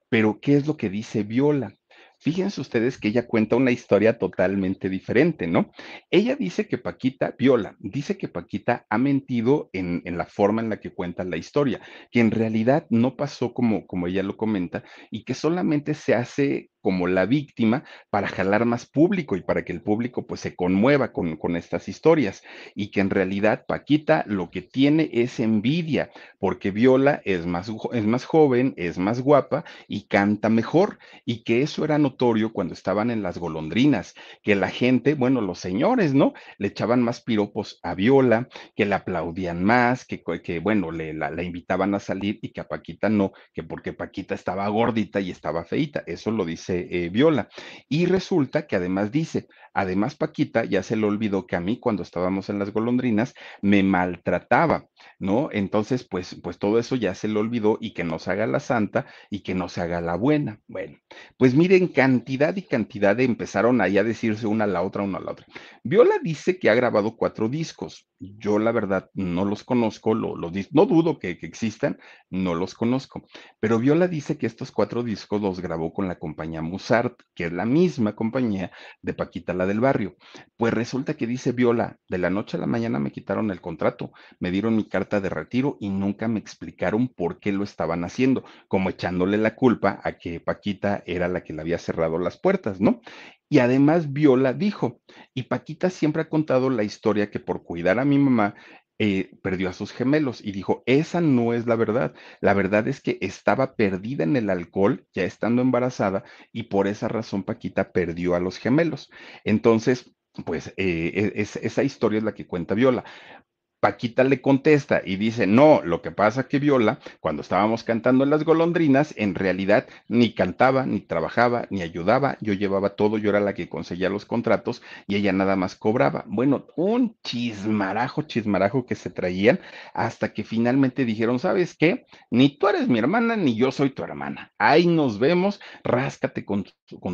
pero ¿qué es lo que dice Viola? Fíjense ustedes que ella cuenta una historia totalmente diferente, ¿no? Ella dice que Paquita, Viola, dice que Paquita ha mentido en, en, la forma en la que cuenta la historia, que en realidad no pasó como, como ella lo comenta y que solamente se hace como la víctima para jalar más público y para que el público pues se conmueva con, con, estas historias y que en realidad Paquita lo que tiene es envidia porque Viola es más, es más joven, es más guapa y canta mejor y que eso era notorio cuando estaban en las golondrinas, que la gente, bueno, los señores, ¿no? Le echaban más piropos a Viola, que la aplaudían más, que, que bueno, le, la, la invitaban a salir y que a Paquita no, que porque Paquita estaba gordita y estaba feita, eso lo dice eh, Viola. Y resulta que además dice, además Paquita ya se le olvidó que a mí cuando estábamos en las golondrinas me maltrataba, ¿no? Entonces, pues, pues todo eso ya se le olvidó y que no se haga la santa y que no se haga la buena. Bueno, pues miren, cantidad y cantidad de empezaron ahí a decirse una a la otra, una a la otra. Viola dice que ha grabado cuatro discos. Yo la verdad no los conozco, no dudo que, que existan, no los conozco. Pero Viola dice que estos cuatro discos los grabó con la compañía Musart, que es la misma compañía de Paquita la del barrio. Pues resulta que dice Viola, de la noche a la mañana me quitaron el contrato, me dieron mi carta de retiro y nunca me explicaron por qué lo estaban haciendo, como echándole la culpa a que Paquita era la que le había cerrado las puertas, ¿no? Y además Viola dijo, y Paquita siempre ha contado la historia que por cuidar a mi mamá, eh, perdió a sus gemelos y dijo, esa no es la verdad. La verdad es que estaba perdida en el alcohol, ya estando embarazada, y por esa razón Paquita perdió a los gemelos. Entonces, pues eh, es, esa historia es la que cuenta Viola. Paquita le contesta y dice, no, lo que pasa que Viola, cuando estábamos cantando en las golondrinas, en realidad ni cantaba, ni trabajaba, ni ayudaba, yo llevaba todo, yo era la que conseguía los contratos y ella nada más cobraba. Bueno, un chismarajo, chismarajo que se traían hasta que finalmente dijeron, ¿sabes qué? Ni tú eres mi hermana, ni yo soy tu hermana. Ahí nos vemos, ráscate con,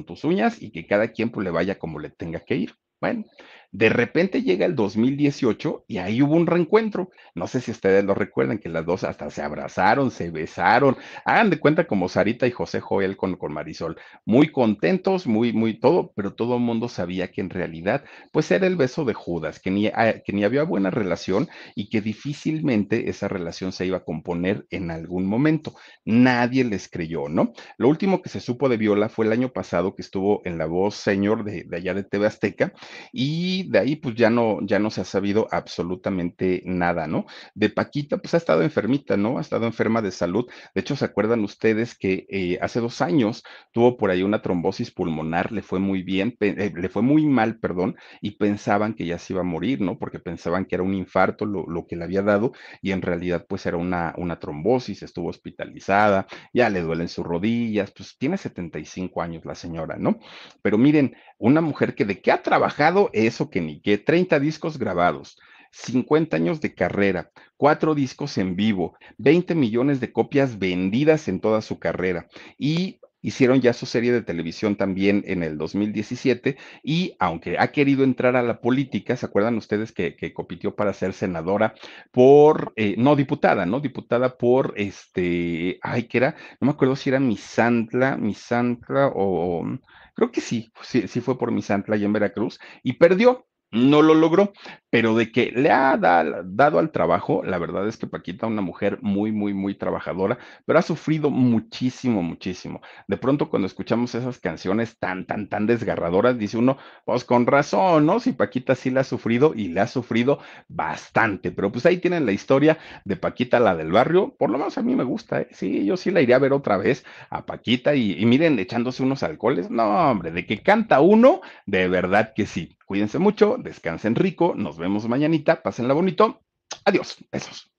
tus uñas y que cada quien pues, le vaya como le tenga que ir. Bueno, de repente llega el 2018 y ahí hubo un reencuentro. No sé si ustedes lo recuerdan, que las dos hasta se abrazaron, se besaron. Hagan de cuenta como Sarita y José Joel con, con Marisol. Muy contentos, muy, muy todo, pero todo el mundo sabía que en realidad, pues era el beso de Judas, que ni, ah, que ni había buena relación y que difícilmente esa relación se iba a componer en algún momento. Nadie les creyó, ¿no? Lo último que se supo de Viola fue el año pasado que estuvo en la voz señor de, de allá de TV Azteca y de ahí pues ya no, ya no se ha sabido absolutamente nada, ¿no? De Paquita pues ha estado enfermita, ¿no? Ha estado enferma de salud. De hecho, ¿se acuerdan ustedes que eh, hace dos años tuvo por ahí una trombosis pulmonar, le fue muy bien, eh, le fue muy mal, perdón, y pensaban que ya se iba a morir, ¿no? Porque pensaban que era un infarto lo, lo que le había dado y en realidad pues era una, una trombosis, estuvo hospitalizada, ya le duelen sus rodillas, pues tiene 75 años la señora, ¿no? Pero miren, una mujer que de qué ha trabajado eso que ni qué, 30 discos grabados, 50 años de carrera, cuatro discos en vivo, 20 millones de copias vendidas en toda su carrera y hicieron ya su serie de televisión también en el 2017 y aunque ha querido entrar a la política, ¿se acuerdan ustedes que, que compitió para ser senadora por, eh, no diputada, ¿no? Diputada por, este, ay, que era, no me acuerdo si era Misantla, Misantla o, creo que sí, sí, sí fue por Misantla y en Veracruz y perdió. No lo logró, pero de que le ha dado al trabajo, la verdad es que Paquita, una mujer muy, muy, muy trabajadora, pero ha sufrido muchísimo, muchísimo. De pronto cuando escuchamos esas canciones tan, tan, tan desgarradoras, dice uno, pues con razón, ¿no? Si Paquita sí la ha sufrido y le ha sufrido bastante, pero pues ahí tienen la historia de Paquita, la del barrio, por lo menos a mí me gusta, ¿eh? Sí, yo sí la iría a ver otra vez a Paquita y, y miren, echándose unos alcoholes, no, hombre, de que canta uno, de verdad que sí. Cuídense mucho, descansen rico, nos vemos mañanita, pásenla bonito. Adiós, besos.